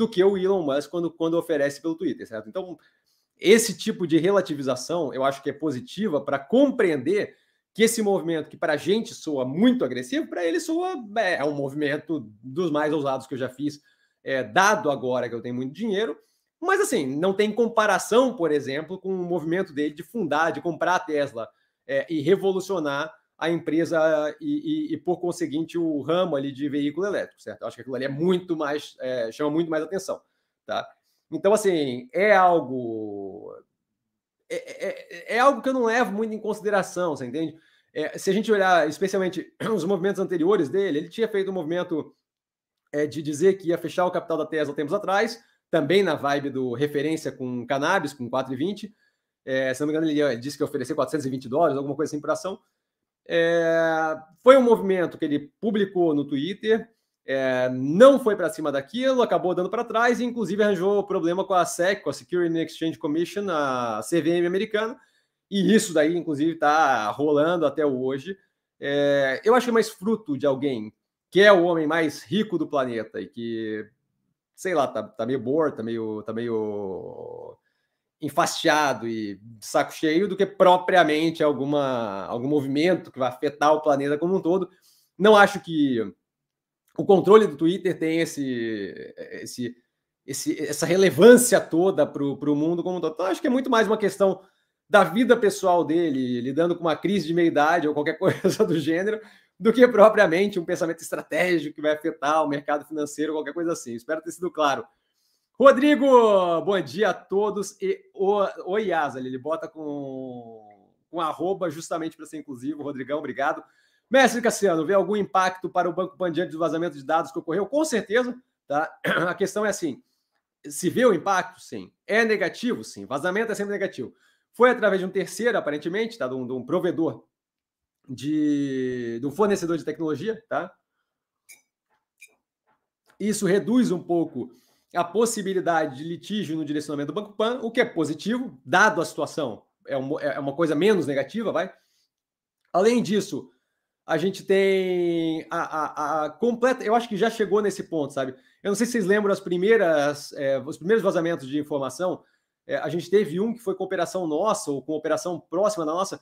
do que o Elon Musk quando, quando oferece pelo Twitter, certo? Então, esse tipo de relativização eu acho que é positiva para compreender que esse movimento, que para a gente soa muito agressivo, para ele soa é, é, um movimento dos mais ousados que eu já fiz, é, dado agora que eu tenho muito dinheiro. Mas assim, não tem comparação, por exemplo, com o movimento dele de fundar, de comprar a Tesla é, e revolucionar a empresa e, e, e, por conseguinte, o ramo ali de veículo elétrico, certo? Eu acho que aquilo ali é muito mais, é, chama muito mais atenção, tá? Então, assim, é algo. É, é, é, algo que eu não levo muito em consideração, você entende? É, se a gente olhar especialmente os movimentos anteriores dele, ele tinha feito um movimento é, de dizer que ia fechar o capital da Tesla tempos atrás, também na vibe do referência com cannabis, com 4,20. É, se não me engano, ele, ele disse que ia oferecer 420 dólares, alguma coisa assim por ação. É, foi um movimento que ele publicou no Twitter, é, não foi para cima daquilo, acabou dando para trás e, inclusive, arranjou problema com a SEC, com a Security and Exchange Commission, a CVM americana, e isso daí, inclusive, está rolando até hoje. É, eu acho é mais fruto de alguém que é o homem mais rico do planeta e que, sei lá, tá, tá meio bored, tá meio, tá meio enfastiado e saco cheio do que propriamente alguma, algum movimento que vai afetar o planeta como um todo. Não acho que o controle do Twitter tem esse, esse, esse essa relevância toda para o mundo como um todo. Então, acho que é muito mais uma questão da vida pessoal dele, lidando com uma crise de meia-idade ou qualquer coisa do gênero, do que propriamente um pensamento estratégico que vai afetar o mercado financeiro, qualquer coisa assim. Espero ter sido claro. Rodrigo, bom dia a todos. E o, o ele bota com, com arroba justamente para ser inclusivo. Rodrigão, obrigado. Mestre Cassiano, vê algum impacto para o Banco Pan diante do vazamento de dados que ocorreu? Com certeza, tá? A questão é assim: se vê o impacto, sim. É negativo, sim. Vazamento é sempre negativo. Foi através de um terceiro, aparentemente, tá? De um, de um provedor de, de um fornecedor de tecnologia, tá? Isso reduz um pouco a possibilidade de litígio no direcionamento do Banco Pan, o que é positivo, dado a situação, é, é uma coisa menos negativa, vai. Além disso, a gente tem a, a, a, completa. Eu acho que já chegou nesse ponto, sabe? Eu não sei se vocês lembram as primeiras, é, os primeiros vazamentos de informação. É, a gente teve um que foi com operação nossa, ou com operação próxima da nossa,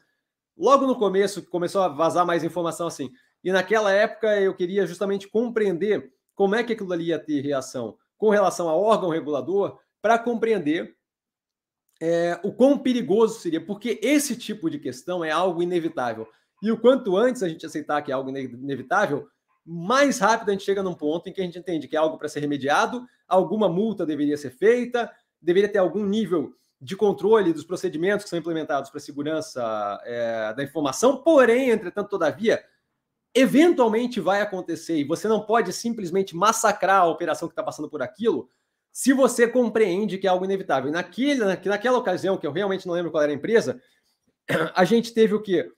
logo no começo, começou a vazar mais informação assim. E naquela época eu queria justamente compreender como é que aquilo ali ia ter reação com relação ao órgão regulador, para compreender é, o quão perigoso seria, porque esse tipo de questão é algo inevitável. E o quanto antes a gente aceitar que é algo inevitável, mais rápido a gente chega num ponto em que a gente entende que é algo para ser remediado, alguma multa deveria ser feita, deveria ter algum nível de controle dos procedimentos que são implementados para a segurança é, da informação, porém, entretanto, todavia, eventualmente vai acontecer e você não pode simplesmente massacrar a operação que está passando por aquilo se você compreende que é algo inevitável. Naquele, naquela ocasião, que eu realmente não lembro qual era a empresa, a gente teve o quê?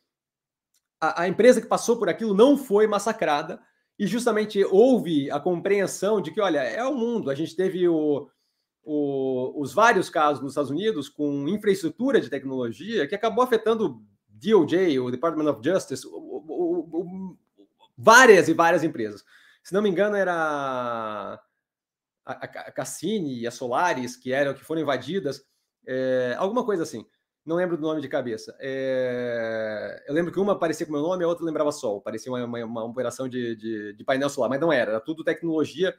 a, a empresa que passou por aquilo não foi massacrada e justamente houve a compreensão de que, olha, é o mundo. A gente teve o, o, os vários casos nos Estados Unidos com infraestrutura de tecnologia que acabou afetando DOJ, o Department of Justice, o, o, várias e várias empresas. Se não me engano, era a, Cassini e a Solaris, que eram que foram invadidas, é, alguma coisa assim não lembro do nome de cabeça. É... Eu lembro que uma parecia com o meu nome, a outra lembrava Sol. Parecia uma, uma, uma operação de, de, de, painel solar, mas não era. Era tudo tecnologia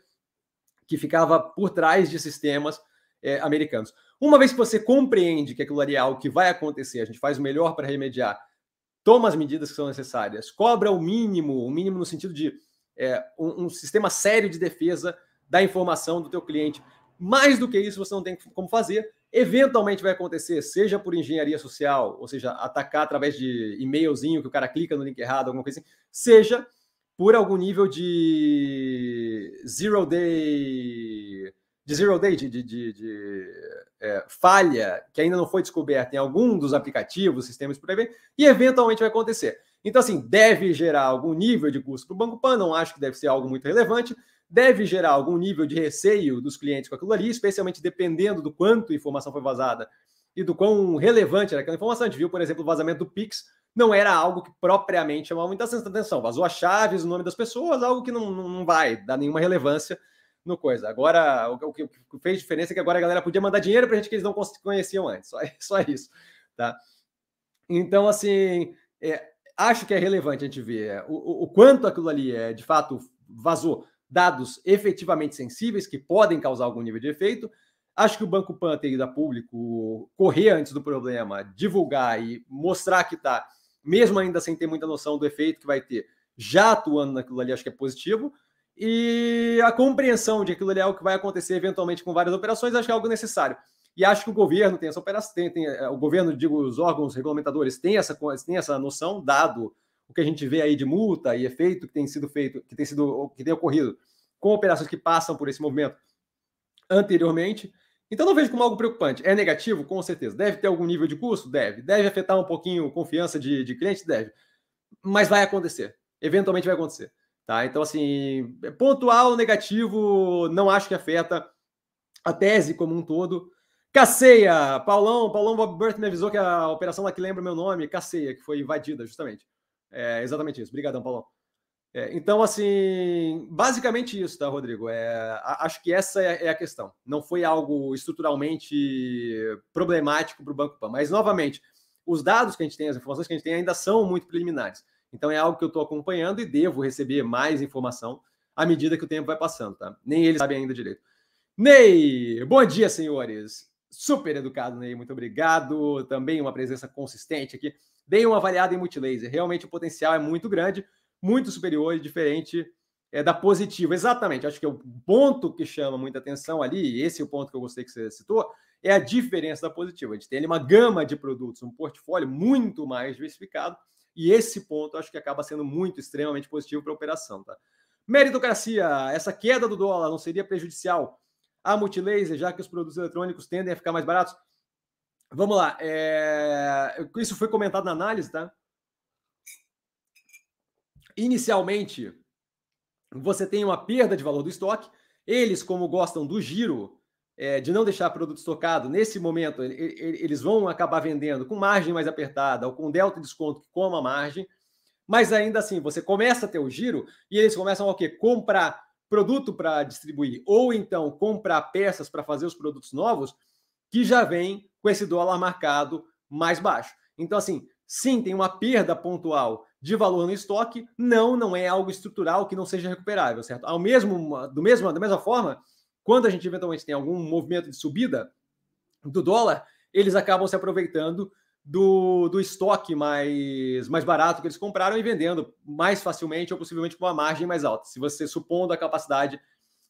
que ficava por trás de sistemas é, americanos. Uma vez que você compreende que aquilo ali é algo que vai acontecer, a gente faz o melhor para remediar, toma as medidas que são necessárias, cobra o mínimo, o mínimo no sentido de é, um, um sistema sério de defesa da informação do teu cliente. Mais do que isso, você não tem como fazer Eventualmente vai acontecer, seja por engenharia social, ou seja, atacar através de e-mailzinho que o cara clica no link errado, alguma coisa assim, seja por algum nível de zero day, de zero day, de, de, de, de é, falha que ainda não foi descoberta em algum dos aplicativos, sistemas por aí, e eventualmente vai acontecer. Então, assim, deve gerar algum nível de custo para o Banco Pan, não acho que deve ser algo muito relevante, deve gerar algum nível de receio dos clientes com aquilo ali, especialmente dependendo do quanto informação foi vazada e do quão relevante era aquela informação. A gente viu, por exemplo, o vazamento do Pix não era algo que propriamente chamava muita atenção. Vazou as chaves, o nome das pessoas, algo que não, não vai dar nenhuma relevância no coisa. Agora, o que fez diferença é que agora a galera podia mandar dinheiro para gente que eles não conheciam antes. Só, só isso, tá? Então, assim, é, acho que é relevante a gente ver é, o, o, quanto aquilo ali é, de fato, vazou dados efetivamente sensíveis que podem causar algum nível de efeito. Acho que o Banco Pan tem ido a público correr antes do problema, divulgar e mostrar que está, mesmo ainda sem ter muita noção do efeito que vai ter, já atuando naquilo ali, acho que é positivo. E a compreensão de aquilo ali é o que vai acontecer eventualmente com várias operações, acho que é algo necessário. E acho que o governo tem essa operação, tem, tem, o governo, digo, os órgãos regulamentadores têm essa, têm essa noção, dado o que a gente vê aí de multa e efeito que tem sido feito, que tem sido, que tem ocorrido com operações que passam por esse movimento anteriormente. Então não vejo como algo preocupante. É negativo? Com certeza. Deve ter algum nível de custo? Deve. Deve afetar um pouquinho a confiança de, de cliente? Deve. Mas vai acontecer. Eventualmente vai acontecer. Tá? Então, assim, pontual, negativo, não acho que afeta a tese como um todo. Caceia, Paulão, Paulão Bob Burt me avisou que a operação lá que lembra meu nome, Caceia, que foi invadida, justamente. É exatamente isso. Obrigadão, Paulão. É, então, assim, basicamente isso, tá, Rodrigo? É, acho que essa é, é, a questão. Não foi algo estruturalmente problemático para o Banco Pan. Mas, novamente, os dados que a gente tem, as informações que a gente tem ainda são muito preliminares. Então, é algo que eu estou acompanhando e devo receber mais informação à medida que o tempo vai passando, tá? Nem eles sabem ainda direito. Ney, bom dia, senhores. Super educado, Ney. Muito obrigado. Também uma presença consistente aqui. Dei uma avaliada em multilaser. Realmente o potencial é muito grande, muito superior e diferente é, da positiva. Exatamente. Acho que é o ponto que chama muita atenção ali, esse é o ponto que eu gostei que você citou, é a diferença da positiva. A gente tem ali uma gama de produtos, um portfólio muito mais diversificado, e esse ponto acho que acaba sendo muito, extremamente positivo para a operação. Tá? Meritocracia, essa queda do dólar não seria prejudicial à multilaser, já que os produtos eletrônicos tendem a ficar mais baratos? Vamos lá. É... Isso foi comentado na análise, tá? Inicialmente, você tem uma perda de valor do estoque. Eles, como gostam do giro, é, de não deixar produto estocado, nesse momento, eles vão acabar vendendo com margem mais apertada ou com delta de desconto que coma a margem. Mas ainda assim, você começa a ter o giro e eles começam a o quê? Comprar produto para distribuir, ou então comprar peças para fazer os produtos novos, que já vem com esse dólar marcado mais baixo. Então, assim, sim, tem uma perda pontual de valor no estoque, não, não é algo estrutural que não seja recuperável, certo? Ao mesmo, do mesmo, da mesma forma, quando a gente eventualmente tem algum movimento de subida do dólar, eles acabam se aproveitando do, do estoque mais, mais barato que eles compraram e vendendo mais facilmente ou possivelmente com uma margem mais alta, se você supondo a capacidade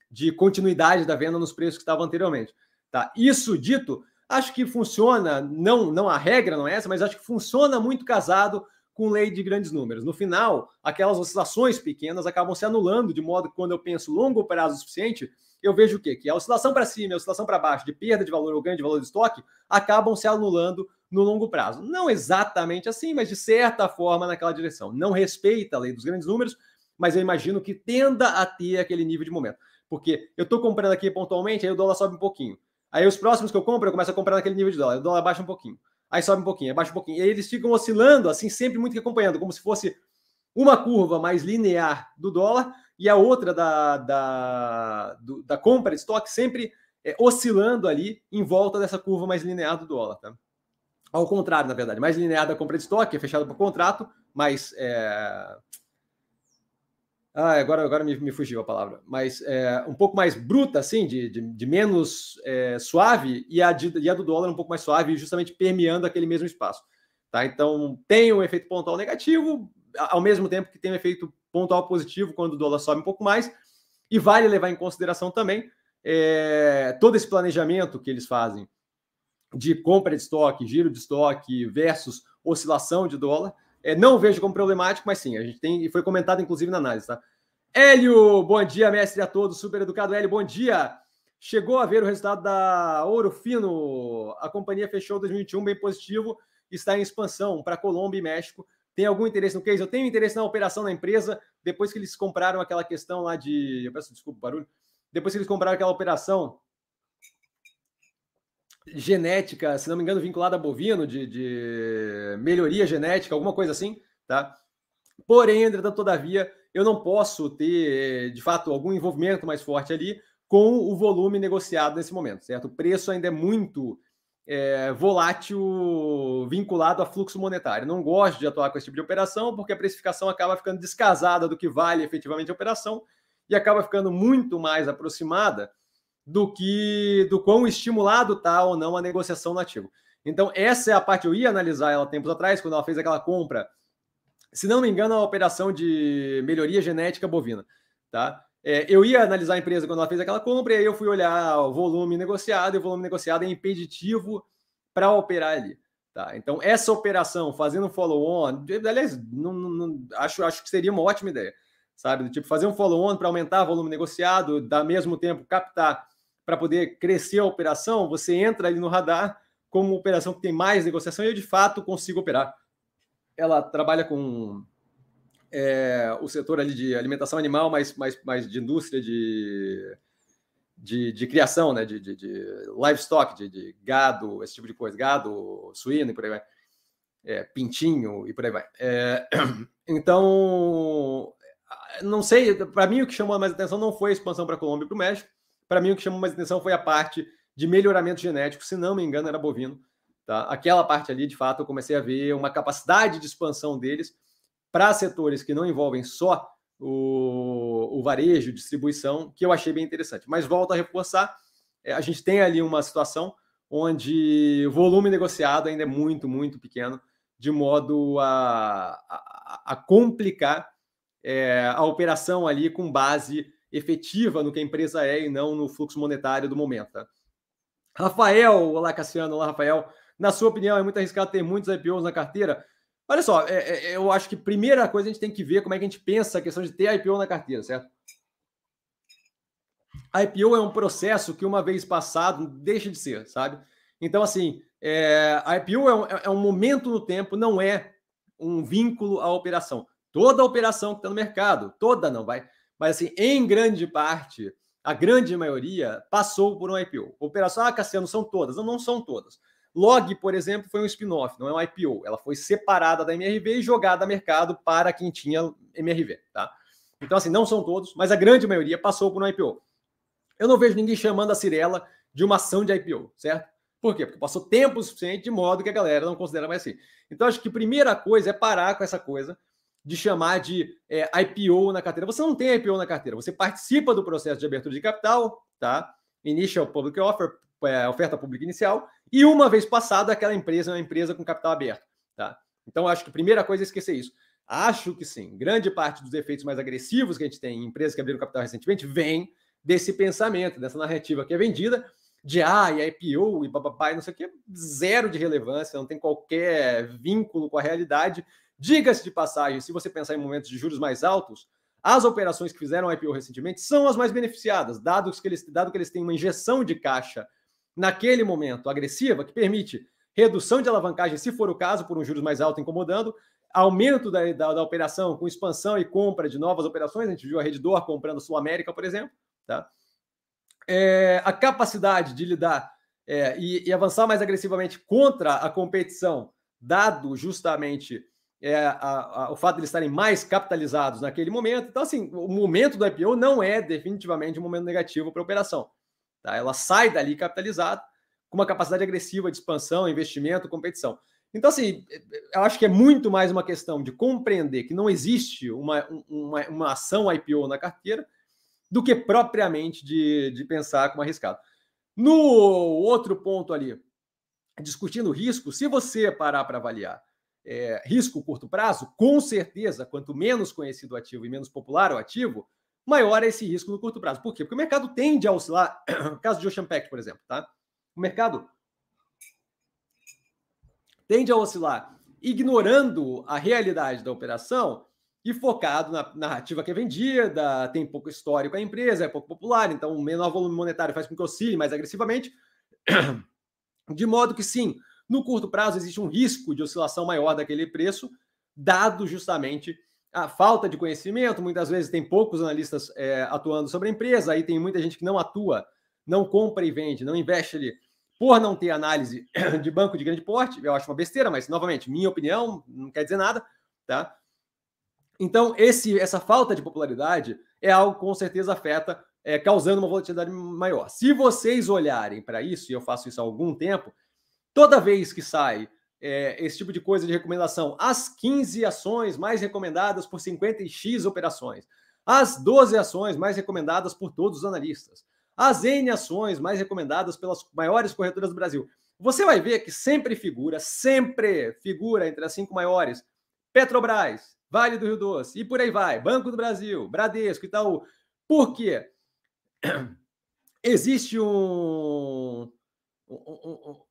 de continuidade da venda nos preços que estavam anteriormente. Tá? Isso dito, acho que funciona, não, não a regra não é essa, mas acho que funciona muito casado com lei de grandes números. No final, aquelas oscilações pequenas acabam se anulando, de modo que quando eu penso longo prazo o suficiente, eu vejo o quê? Que a oscilação para cima e a oscilação para baixo, de perda de valor ou ganho de valor de estoque, acabam se anulando no longo prazo. Não exatamente assim, mas de certa forma naquela direção. Não respeita a lei dos grandes números, mas eu imagino que tenda a ter aquele nível de momento. Porque eu estou comprando aqui pontualmente, aí o dólar sobe um pouquinho. Aí os próximos que eu compro, eu começo a comprar naquele nível de dólar. O dólar baixa um pouquinho. Aí sobe um pouquinho, baixa um pouquinho. E aí eles ficam oscilando, assim, sempre muito acompanhando, como se fosse uma curva mais linear do dólar e a outra da, da, do, da compra de estoque sempre é, oscilando ali em volta dessa curva mais linear do dólar. Tá? Ao contrário, na verdade, mais linear da compra de estoque, é fechada por contrato, mas. É... Ah, agora, agora me, me fugiu a palavra. Mas é, um pouco mais bruta, assim, de, de, de menos é, suave, e a, de, e a do dólar um pouco mais suave, justamente permeando aquele mesmo espaço. Tá? Então, tem um efeito pontual negativo, ao mesmo tempo que tem um efeito pontual positivo quando o dólar sobe um pouco mais. E vale levar em consideração também é, todo esse planejamento que eles fazem de compra de estoque, giro de estoque versus oscilação de dólar. É, não vejo como problemático, mas sim, a gente tem, e foi comentado inclusive na análise, tá? Hélio, bom dia, mestre a todos, super educado Hélio, bom dia. Chegou a ver o resultado da Ouro Fino. A companhia fechou 2021 bem positivo, está em expansão para Colômbia e México. Tem algum interesse no case? Eu tenho interesse na operação da empresa, depois que eles compraram aquela questão lá de. Eu peço desculpa, barulho. Depois que eles compraram aquela operação genética, se não me engano, vinculada a bovino, de, de melhoria genética, alguma coisa assim, tá? Porém, entretanto, todavia, eu não posso ter, de fato, algum envolvimento mais forte ali com o volume negociado nesse momento, certo? O preço ainda é muito é, volátil vinculado a fluxo monetário. Não gosto de atuar com esse tipo de operação porque a precificação acaba ficando descasada do que vale efetivamente a operação e acaba ficando muito mais aproximada do que do quão estimulado está ou não a negociação no ativo. Então, essa é a parte eu ia analisar ela tempos atrás, quando ela fez aquela compra. Se não me engano, a operação de melhoria genética bovina. Tá? É, eu ia analisar a empresa quando ela fez aquela compra, e aí eu fui olhar o volume negociado, e o volume negociado é impeditivo para operar ali. Tá? Então, essa operação, fazendo follow-on, aliás, não, não, acho, acho que seria uma ótima ideia, sabe? Tipo, fazer um follow-on para aumentar o volume negociado, ao mesmo tempo captar para poder crescer a operação, você entra ali no radar como operação que tem mais negociação e eu, de fato, consigo operar. Ela trabalha com é, o setor ali de alimentação animal, mas mais, mais de indústria de, de, de criação, né? de, de, de livestock, de, de, gado, esse tipo de coisa, gado, suíno e por aí vai. É, pintinho e por aí vai. É, então, não sei, para mim o que chamou mais atenção não foi a expansão para a Colômbia e para o México, para mim, o que chamou mais atenção foi a parte de melhoramento genético, se não me engano, era bovino. Tá? Aquela parte ali, de fato, eu comecei a ver uma capacidade de expansão deles para setores que não envolvem só o, o varejo, distribuição, que eu achei bem interessante. Mas volto a reforçar, é, a gente tem ali uma situação onde o volume negociado ainda é muito, muito pequeno, de modo a, a, a complicar é, a operação ali com base efetiva no que a empresa é e não no fluxo monetário do momento. Tá? Rafael, olá Cassiano, olá Rafael. Na sua opinião, é muito arriscado ter muitos IPOs na carteira? Olha só, é, é, eu acho que primeira coisa a gente tem que ver como é que a gente pensa a questão de ter IPO na carteira, certo? A IPO é um processo que, uma vez passado, deixa de ser, sabe? Então, assim, é, a IPO é um, é um momento no tempo, não é um vínculo à operação. Toda operação que está no mercado, toda não vai mas assim, em grande parte, a grande maioria passou por um IPO. Operação, ah, Cassiano, são todas. Não, não são todas. Log, por exemplo, foi um spin-off, não é um IPO. Ela foi separada da MRV e jogada a mercado para quem tinha MRV, tá? Então, assim, não são todos, mas a grande maioria passou por um IPO. Eu não vejo ninguém chamando a Cirela de uma ação de IPO, certo? Por quê? Porque passou tempo suficiente de modo que a galera não considera mais assim. Então, acho que a primeira coisa é parar com essa coisa de chamar de é, IPO na carteira. Você não tem IPO na carteira, você participa do processo de abertura de capital, tá? Initial Public Offer, é, oferta pública inicial, e uma vez passada, aquela empresa é uma empresa com capital aberto, tá? Então, acho que a primeira coisa é esquecer isso. Acho que sim, grande parte dos efeitos mais agressivos que a gente tem em empresas que abriram capital recentemente vem desse pensamento, dessa narrativa que é vendida, de ah, e IPO e papai, não sei o que, zero de relevância, não tem qualquer vínculo com a realidade. Diga-se de passagem, se você pensar em momentos de juros mais altos, as operações que fizeram IPO recentemente são as mais beneficiadas, dado que eles, dado que eles têm uma injeção de caixa naquele momento agressiva, que permite redução de alavancagem, se for o caso, por um juros mais alto incomodando, aumento da, da, da operação com expansão e compra de novas operações. A gente viu a Redditor comprando Sul América, por exemplo. Tá? é, a capacidade de lidar é, e, e, avançar mais agressivamente contra a competição, dado justamente é, a, a, o fato de eles estarem mais capitalizados naquele momento. Então, assim, o momento do IPO não é definitivamente um momento negativo para a operação. Tá? Ela sai dali capitalizada, com uma capacidade agressiva de expansão, investimento, competição. Então, assim, eu acho que é muito mais uma questão de compreender que não existe uma, uma, uma ação IPO na carteira, do que propriamente de, de pensar como arriscado. No outro ponto ali, discutindo risco, se você parar para avaliar é, risco curto prazo, com certeza, quanto menos conhecido o ativo e menos popular o ativo, maior é esse risco no curto prazo. Por quê? Porque o mercado tende a oscilar, caso de Ocean Pact, por exemplo, tá? O mercado tende a oscilar ignorando a realidade da operação e focado na narrativa que é vendida, tem pouco histórico a empresa, é pouco popular, então o menor volume monetário faz com que oscile mais agressivamente. De modo que, sim, no curto prazo existe um risco de oscilação maior daquele preço, dado justamente a falta de conhecimento. Muitas vezes tem poucos analistas é, atuando sobre a empresa, aí tem muita gente que não atua, não compra e vende, não investe ali, por não ter análise de banco de grande porte. Eu acho uma besteira, mas, novamente, minha opinião, não quer dizer nada, tá? Então, esse, essa falta de popularidade é algo que com certeza afeta, é, causando uma volatilidade maior. Se vocês olharem para isso, e eu faço isso há algum tempo, toda vez que sai é, esse tipo de coisa de recomendação, as 15 ações mais recomendadas por 50x operações, as 12 ações mais recomendadas por todos os analistas, as N ações mais recomendadas pelas maiores corretoras do Brasil. Você vai ver que sempre figura, sempre figura entre as cinco maiores Petrobras, Vale do Rio Doce, e por aí vai. Banco do Brasil, Bradesco, Itaú. Por quê? Existe um, um, um, um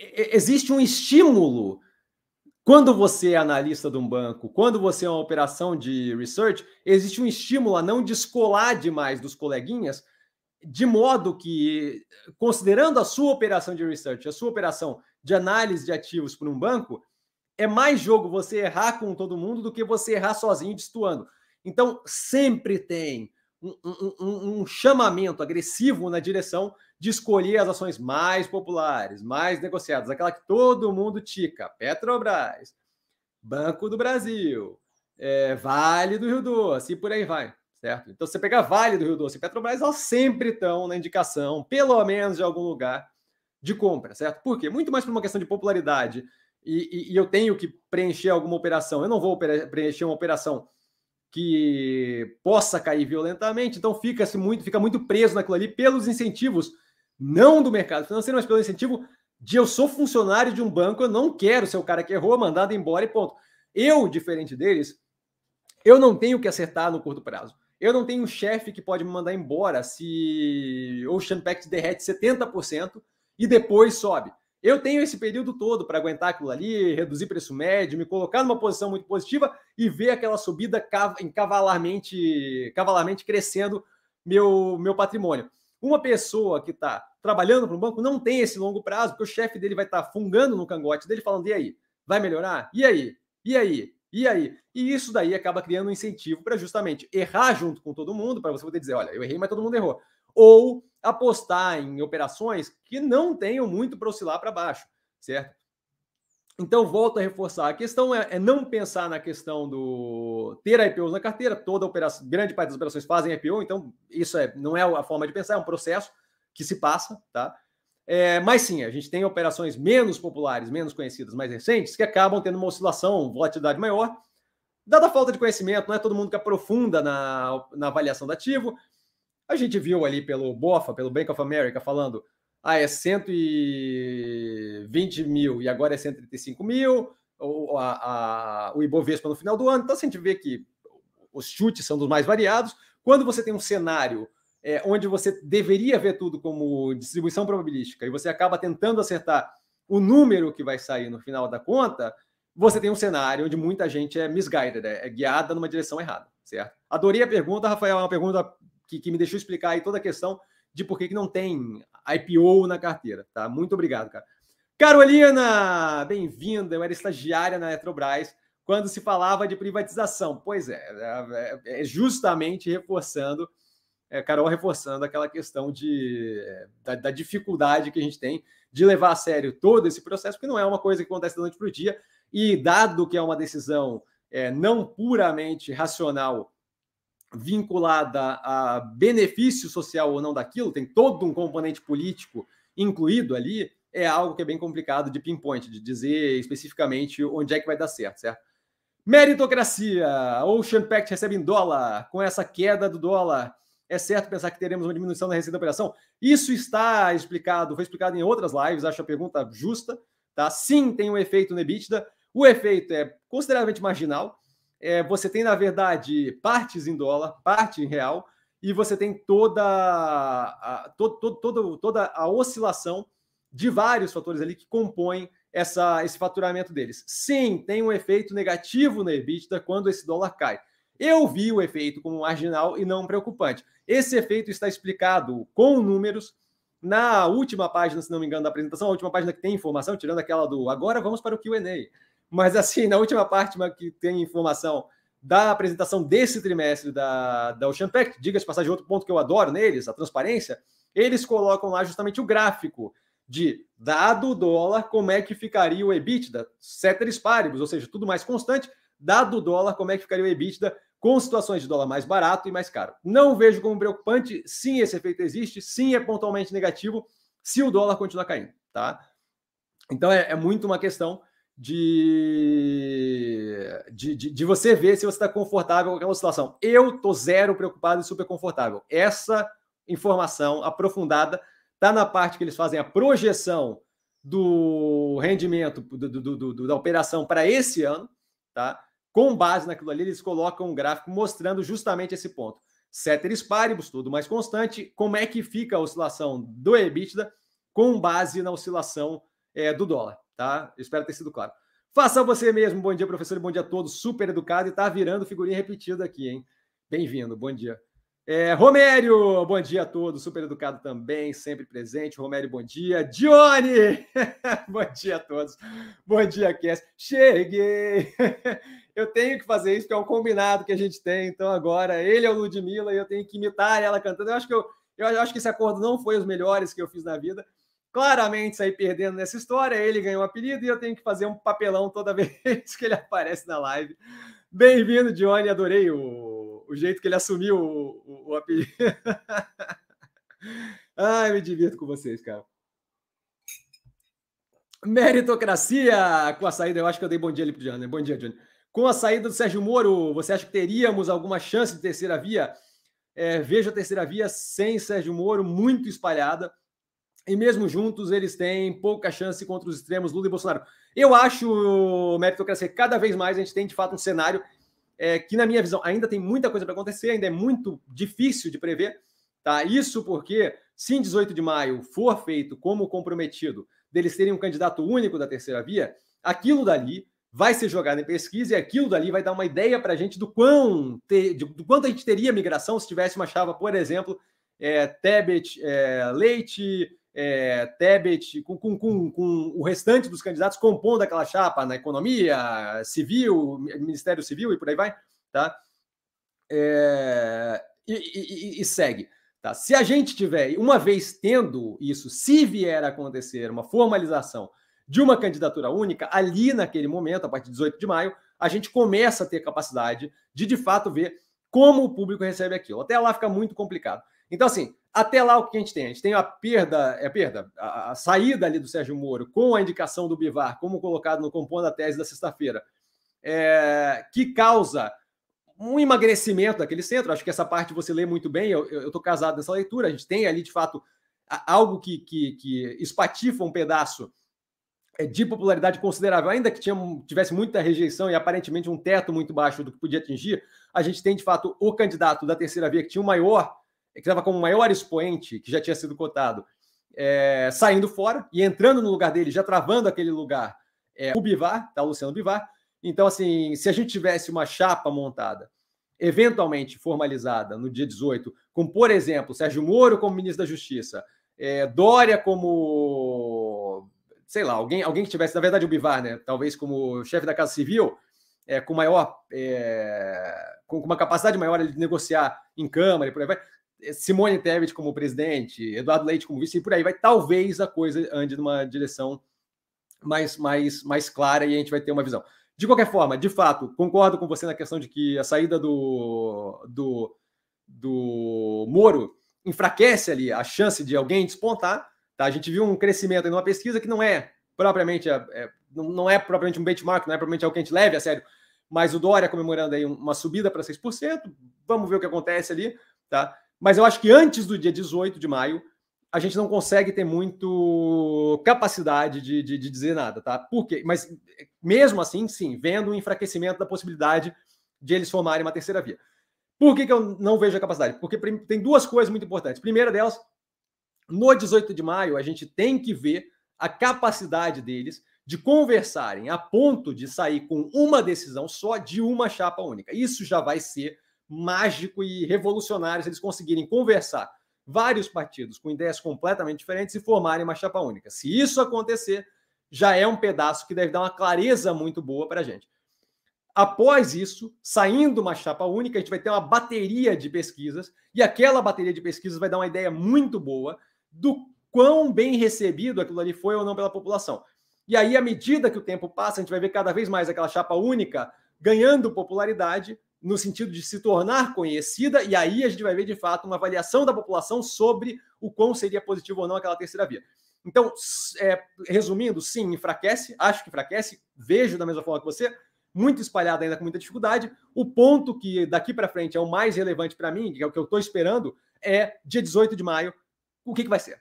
existe um estímulo quando você é analista de um banco, quando você é uma operação de research, existe um estímulo a não descolar demais dos coleguinhas, de modo que, considerando a sua operação de research, a sua operação de análise de ativos por um banco, é mais jogo você errar com todo mundo do que você errar sozinho destoando. Então, sempre tem um, um, um, chamamento agressivo na direção de escolher as ações mais populares, mais negociadas, aquela que todo mundo tica. Petrobras, Banco do Brasil, é, Vale do Rio Doce e por aí vai, certo? Então, você pegar Vale do Rio Doce e Petrobras, elas sempre estão na indicação, pelo menos de algum lugar, de compra, certo? Por quê? Muito mais por uma questão de popularidade e, e, e eu tenho que preencher alguma operação, eu não vou preencher uma operação que possa cair violentamente, então fica-se muito, fica muito preso naquilo ali pelos incentivos, não do mercado financeiro, mas pelo incentivo de eu sou funcionário de um banco, eu não quero ser o cara que errou, mandado embora e ponto. Eu, diferente deles, eu não tenho que acertar no curto prazo. Eu não tenho um chefe que pode me mandar embora se Ocean Pact derrete 70% e depois sobe. Eu tenho esse período todo para aguentar aquilo ali, reduzir preço médio, me colocar numa posição muito positiva e ver aquela subida cavalarmente, cavalarmente crescendo meu, meu patrimônio. Uma pessoa que está trabalhando para um banco não tem esse longo prazo, porque o chefe dele vai estar tá fungando no cangote dele, falando: e aí? Vai melhorar? E aí? E aí? E aí? E isso daí acaba criando um incentivo para justamente errar junto com todo mundo, para você poder dizer: olha, eu errei, mas todo mundo errou. Ou apostar em operações que não tenham muito para oscilar para baixo, certo? Então, volto a reforçar. A questão é, é, não pensar na questão do ter IPOs na carteira. Toda operação, grande parte das operações fazem IPO, então isso é, não é a forma de pensar, é um processo que se passa, tá? É, mas sim, a gente tem operações menos populares, menos conhecidas, mais recentes, que acabam tendo uma oscilação, volatilidade maior, dada a falta de conhecimento, não é todo mundo que aprofunda na, na avaliação do ativo. A gente viu ali pelo BOFA, pelo Bank of America, falando ah, é 120 mil e agora é 135 mil, o, a, a, o Ibovespa no final do ano. Então, a gente vê que os chutes são dos mais variados. Quando você tem um cenário é, onde você deveria ver tudo como distribuição probabilística e você acaba tentando acertar o número que vai sair no final da conta, você tem um cenário onde muita gente é misguided, é, é guiada numa direção errada, certo? Adorei a pergunta, Rafael, é uma pergunta que, que me deixou explicar aí toda a questão de por que, que não tem IPO na carteira, tá? Muito obrigado, cara. Carolina, bem-vinda. Eu era estagiária na Eletrobras quando se falava de privatização. Pois é, é, é, justamente reforçando, é, Carol reforçando aquela questão de, da, da, dificuldade que a gente tem de levar a sério todo esse processo, porque não é uma coisa que acontece da noite para o dia, e dado que é uma decisão é, não puramente racional vinculada a benefício social ou não daquilo, tem todo um componente político incluído ali, é algo que é bem complicado de pinpoint, de dizer especificamente onde é que vai dar certo, certo? Meritocracia. Ocean Pact recebe em dólar. Com essa queda do dólar, é certo pensar que teremos uma diminuição na receita da operação? Isso está explicado, foi explicado em outras lives, acho a pergunta justa. Tá? Sim, tem um efeito no EBITDA. O efeito é consideravelmente marginal é, você tem, na verdade, partes em dólar, parte em real, e você tem toda a, todo, toda a oscilação de vários fatores ali que compõem essa, esse faturamento deles. Sim, tem um efeito negativo na EBITDA quando esse dólar cai. Eu vi o efeito como marginal e não preocupante. Esse efeito está explicado com números na última página, se não me engano, da apresentação, a última página que tem informação, tirando aquela do agora vamos para o QA. Mas, assim, na última parte que tem informação da apresentação desse trimestre da, da Ocean Pact, diga-se passagem, outro ponto que eu adoro neles, a transparência, eles colocam lá justamente o gráfico de dado o dólar, como é que ficaria o EBITDA, ceteris paribus, ou seja, tudo mais constante, dado o dólar, como é que ficaria o EBITDA com situações de dólar mais barato e mais caro. Não vejo como preocupante, sim, esse efeito existe, sim, é pontualmente negativo, se o dólar continuar caindo, tá? Então é, é muito uma questão de, de, de, de, você ver se você está confortável com aquela situação. Eu tô zero preocupado e super confortável. Essa informação aprofundada está na parte que eles fazem a projeção do rendimento do, do, do, da operação para esse ano, tá? Com base naquilo ali, eles colocam um gráfico mostrando justamente esse ponto. Ceteris paribus, tudo mais constante. Como é que fica a oscilação do EBITDA com base na oscilação é, do dólar? Tá? Espero ter sido claro. Faça você mesmo. Bom dia, professor, bom dia a todos. Super educado e tá virando figurinha repetida aqui, hein? Bem-vindo, bom dia. É, Romério, bom dia a todos. Super educado também, sempre presente. Romério, bom dia. Dione, bom dia a todos. Bom dia, Cass. Cheguei. Eu tenho que fazer isso, porque é um combinado que a gente tem. Então, agora, ele é o Ludmilla e eu tenho que imitar ela cantando. Eu acho que, eu, eu acho que esse acordo não foi os melhores que eu fiz na vida, claramente sair perdendo nessa história. Ele ganhou o apelido e eu tenho que fazer um papelão toda vez que ele aparece na live. Bem-vindo, Johnny. Adorei o, o jeito que ele assumiu o, o, o apelido. Ai, me divirto com vocês, cara. Meritocracia com a saída. Eu acho que eu dei bom dia ali pro Johnny. Bom dia, Johnny. Com a saída do Sérgio Moro, você acha que teríamos alguma chance de terceira via? É, vejo a terceira via sem Sérgio Moro muito espalhada e mesmo juntos eles têm pouca chance contra os extremos Lula e Bolsonaro. Eu acho, meritocracia, cada vez mais a gente tem de fato um cenário é, que, na minha visão, ainda tem muita coisa para acontecer, ainda é muito difícil de prever. Tá? Isso porque, se em 18 de maio for feito como comprometido deles terem um candidato único da terceira via, aquilo dali vai ser jogado em pesquisa e aquilo dali vai dar uma ideia para a gente do, quão ter, do quanto a gente teria migração se tivesse uma chava, por exemplo, é, Tebet, é, Leite, é, Tebet, com, com, com, com, o restante dos candidatos compondo aquela chapa na economia, civil, Ministério Civil e por aí vai, tá? É, e, e, e, segue. Tá? Se a gente tiver, uma vez tendo isso, se vier a acontecer uma formalização de uma candidatura única, ali naquele momento, a partir de 18 de maio, a gente começa a ter capacidade de, de fato, ver como o público recebe aquilo. Até lá fica muito complicado. Então, assim, até lá o que a gente tem? A gente tem a perda, é a perda, a, a saída ali do Sérgio Moro com a indicação do Bivar, como colocado no compondo da tese da sexta-feira, é, que causa um emagrecimento daquele centro. Acho que essa parte você lê muito bem. Eu estou casado nessa leitura. A gente tem ali, de fato, algo que, que, que espatifa um pedaço é, de popularidade considerável, ainda que tinha, tivesse muita rejeição e aparentemente um teto muito baixo do que podia atingir. A gente tem, de fato, o candidato da terceira via que tinha o maior, que estava como o maior expoente, que já tinha sido cotado, é, saindo fora e entrando no lugar dele, já travando aquele lugar, é, o Bivar, tá, o Luciano Bivar. Então, assim, se a gente tivesse uma chapa montada, eventualmente formalizada no dia 18, com, por exemplo, Sérgio Moro como ministro da Justiça, é, Dória como, sei lá, alguém, alguém que tivesse, na verdade, o Bivar, né? Talvez como chefe da Casa Civil, é, com maior, é, com uma capacidade maior de negociar em Câmara e por aí vai. Simone Tebet como presidente, Eduardo Leite como vice e por aí vai. Talvez a coisa ande numa direção mais, mais, mais clara e a gente vai ter uma visão. De qualquer forma, de fato, concordo com você na questão de que a saída do, do, do Moro enfraquece ali a chance de alguém despontar. Tá? A gente viu um crescimento em uma pesquisa que não é propriamente é, é, não é propriamente um benchmark, não é propriamente algo que a gente leve a sério, mas o Dória comemorando aí uma subida para 6%. Vamos ver o que acontece ali, tá? Mas eu acho que antes do dia 18 de maio, a gente não consegue ter muito capacidade de, de, de, dizer nada, tá? Por quê? Mas mesmo assim, sim, vendo o enfraquecimento da possibilidade de eles formarem uma terceira via. Por que, que eu não vejo a capacidade? Porque tem duas coisas muito importantes. Primeira delas, no 18 de maio, a gente tem que ver a capacidade deles de conversarem a ponto de sair com uma decisão só de uma chapa única. Isso já vai ser mágico e revolucionário se eles conseguirem conversar vários partidos com ideias completamente diferentes e formarem uma chapa única. Se isso acontecer, já é um pedaço que deve dar uma clareza muito boa para a gente. Após isso, saindo uma chapa única, a gente vai ter uma bateria de pesquisas, e aquela bateria de pesquisas vai dar uma ideia muito boa do quão bem recebido aquilo ali foi ou não pela população. E aí, à medida que o tempo passa, a gente vai ver cada vez mais aquela chapa única ganhando popularidade no sentido de se tornar conhecida, e aí a gente vai ver de fato uma avaliação da população sobre o quão seria positivo ou não aquela terceira via. Então, é, resumindo, sim, enfraquece, acho que enfraquece, vejo da mesma forma que você, muito espalhado ainda com muita dificuldade. O ponto que daqui para frente é o mais relevante para mim, que é o que eu estou esperando, é dia 18 de maio. O que, que vai ser?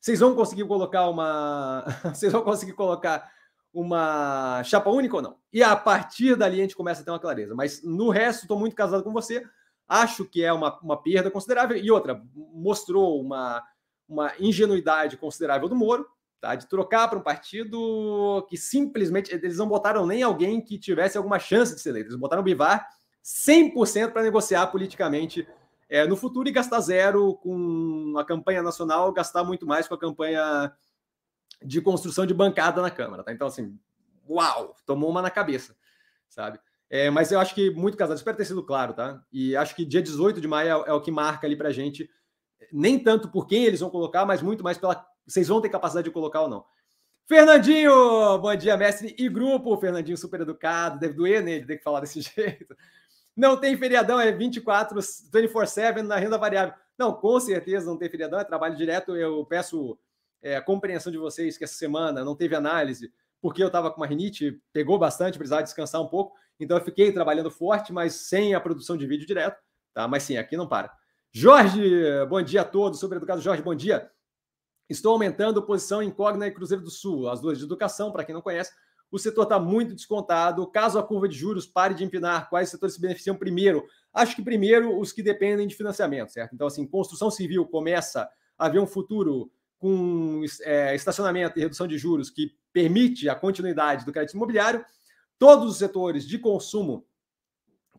Vocês vão conseguir colocar uma. Vocês vão conseguir colocar uma chapa única ou não. E a partir dali a gente começa a ter uma clareza. Mas no resto, estou muito casado com você. Acho que é uma, uma perda considerável. E outra, mostrou uma, uma ingenuidade considerável do Moro, tá? de trocar para um partido que simplesmente. Eles não botaram nem alguém que tivesse alguma chance de ser eleito. Eles botaram o Bivar 100% para negociar politicamente é, no futuro e gastar zero com a campanha nacional, gastar muito mais com a campanha de construção de bancada na Câmara, tá? Então, assim, uau, tomou uma na cabeça, sabe? É, mas eu acho que muito casado, espero ter sido claro, tá? E acho que dia 18 de maio é, é o que marca ali pra gente, nem tanto por quem eles vão colocar, mas muito mais pela. Vocês vão ter capacidade de colocar ou não. Fernandinho, bom dia, mestre e grupo. Fernandinho super educado, deve doer nele ter que falar desse jeito. Não tem feriadão, é 24, 24-7 na renda variável. Não, com certeza não tem feriadão, é trabalho direto. Eu peço é, a compreensão de vocês que essa semana não teve análise, porque eu estava com uma rinite, pegou bastante, precisava descansar um pouco, então eu fiquei trabalhando forte, mas sem a produção de vídeo direto, tá? Mas sim, aqui não para. Jorge, bom dia a todos, sobre educado Jorge, bom dia. Estou aumentando posição em Cogna e Cruzeiro do Sul, as duas de educação, para quem não conhece. O setor está muito descontado. Caso a curva de juros pare de empinar, quais setores se beneficiam primeiro? Acho que primeiro os que dependem de financiamento, certo? Então, assim, construção civil começa a ver um futuro com é, estacionamento e redução de juros que permite a continuidade do crédito imobiliário, todos os setores de consumo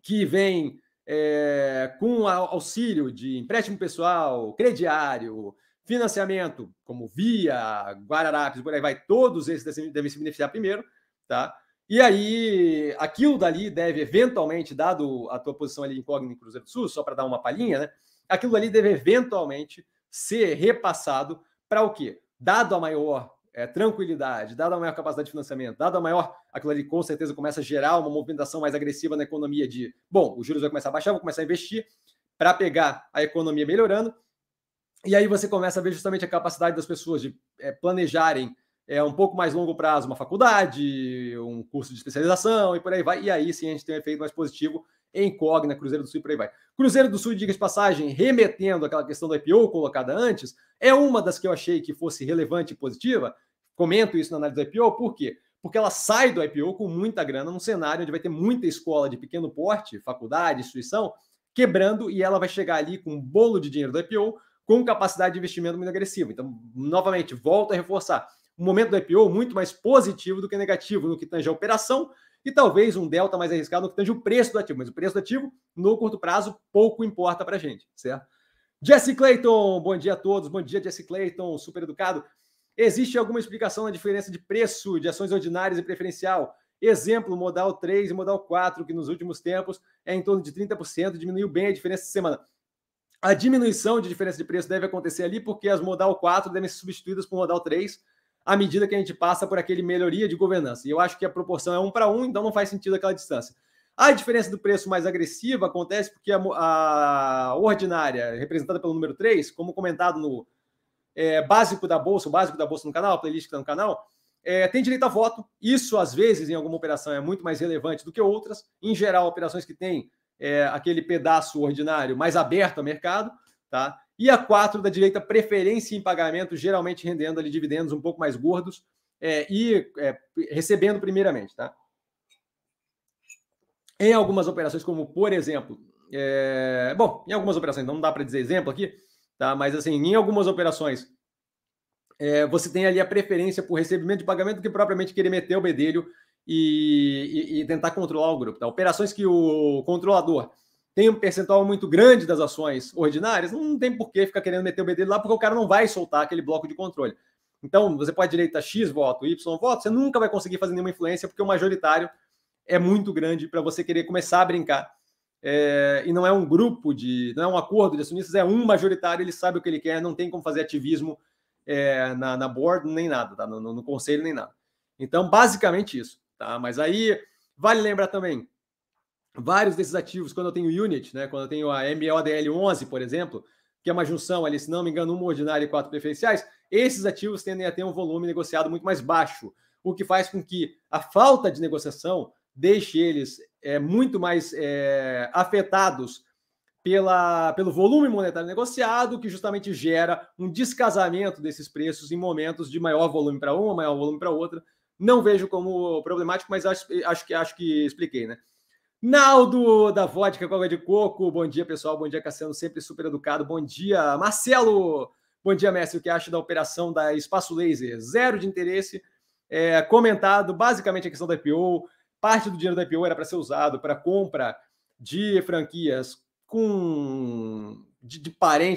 que vêm é, com auxílio de empréstimo pessoal, crediário, financiamento, como Via, Guararapes, por aí vai, todos esses devem se beneficiar primeiro, tá? E aí, aquilo dali deve eventualmente, dado a tua posição ali incógnita em Cruzeiro do Sul, só para dar uma palhinha, né? aquilo ali deve eventualmente ser repassado para o quê? Dado a maior é, tranquilidade, dada a maior capacidade de financiamento, dado a maior, aquilo ali com certeza começa a gerar uma movimentação mais agressiva na economia de, bom, os juros vai começar a baixar, vou começar a investir para pegar a economia melhorando, e aí você começa a ver justamente a capacidade das pessoas de é, planejarem é, um pouco mais longo prazo uma faculdade, um curso de especialização e por aí vai, e aí sim a gente tem um efeito mais positivo Cogna, Cruzeiro do Sul e por aí vai. Cruzeiro do Sul, diga de passagem, remetendo aquela questão do IPO colocada antes, é uma das que eu achei que fosse relevante e positiva. Comento isso na análise do IPO, por quê? Porque ela sai do IPO com muita grana, num cenário onde vai ter muita escola de pequeno porte, faculdade, instituição, quebrando, e ela vai chegar ali com um bolo de dinheiro do IPO, com capacidade de investimento muito agressiva. Então, novamente, volto a reforçar. O momento do IPO muito mais positivo do que negativo no que tange a operação, e talvez um delta mais arriscado no que tange o preço do ativo. Mas o preço do ativo, no curto prazo, pouco importa para a gente, certo? Jesse Clayton, bom dia a todos. Bom dia, Jesse Clayton, super educado. Existe alguma explicação na diferença de preço de ações ordinárias e preferencial? Exemplo, modal 3 e modal 4, que nos últimos tempos é em torno de 30%, diminuiu bem a diferença de semana. A diminuição de diferença de preço deve acontecer ali porque as modal 4 devem ser substituídas por modal 3 à medida que a gente passa por aquele melhoria de governança. E eu acho que a proporção é um para um, então não faz sentido aquela distância. A diferença do preço mais agressiva acontece porque a, a ordinária, representada pelo número 3, como comentado no é, básico da Bolsa, o básico da Bolsa no canal, a playlist que está no canal, é, tem direito a voto. Isso, às vezes, em alguma operação é muito mais relevante do que outras. Em geral, operações que têm é, aquele pedaço ordinário mais aberto ao mercado, tá? E a 4 da direita, preferência em pagamento, geralmente rendendo ali dividendos um pouco mais gordos é, e é, recebendo primeiramente, tá? Em algumas operações, como por exemplo, é, bom, em algumas operações, não dá para dizer exemplo aqui, tá? Mas assim, em algumas operações, é, você tem ali a preferência por recebimento de pagamento do que propriamente querer meter o bedelho e, e, e tentar controlar o grupo. Tá? Operações que o controlador tem um percentual muito grande das ações ordinárias, não tem por que ficar querendo meter o BD lá, porque o cara não vai soltar aquele bloco de controle. Então, você pode direita X voto, Y voto, você nunca vai conseguir fazer nenhuma influência, porque o majoritário é muito grande para você querer começar a brincar. É, e não é um grupo de. não é um acordo de acionistas, é um majoritário, ele sabe o que ele quer, não tem como fazer ativismo é, na, na board, nem nada, tá? no, no, no conselho, nem nada. Então, basicamente isso. Tá? Mas aí, vale lembrar também, vários desses ativos, quando eu tenho unit, né, quando eu tenho a MODL11, por exemplo, que é uma junção ali, se não me engano, uma ordinária e quatro preferenciais, esses ativos tendem a ter um volume negociado muito mais baixo, o que faz com que a falta de negociação deixe eles é, muito mais é, afetados pela, pelo volume monetário negociado, que justamente gera um descasamento desses preços em momentos de maior volume para uma, maior volume para outra. Não vejo como problemático, mas acho, acho, que, acho que expliquei, né? Naldo da Vodka com água de coco. Bom dia, pessoal. Bom dia, Cassiano. Sempre super educado. Bom dia, Marcelo. Bom dia, mestre. O que acha da operação da Espaço Laser? Zero de interesse. É, comentado basicamente a questão da IPO. Parte do dinheiro da IPO era para ser usado para compra de franquias com de, de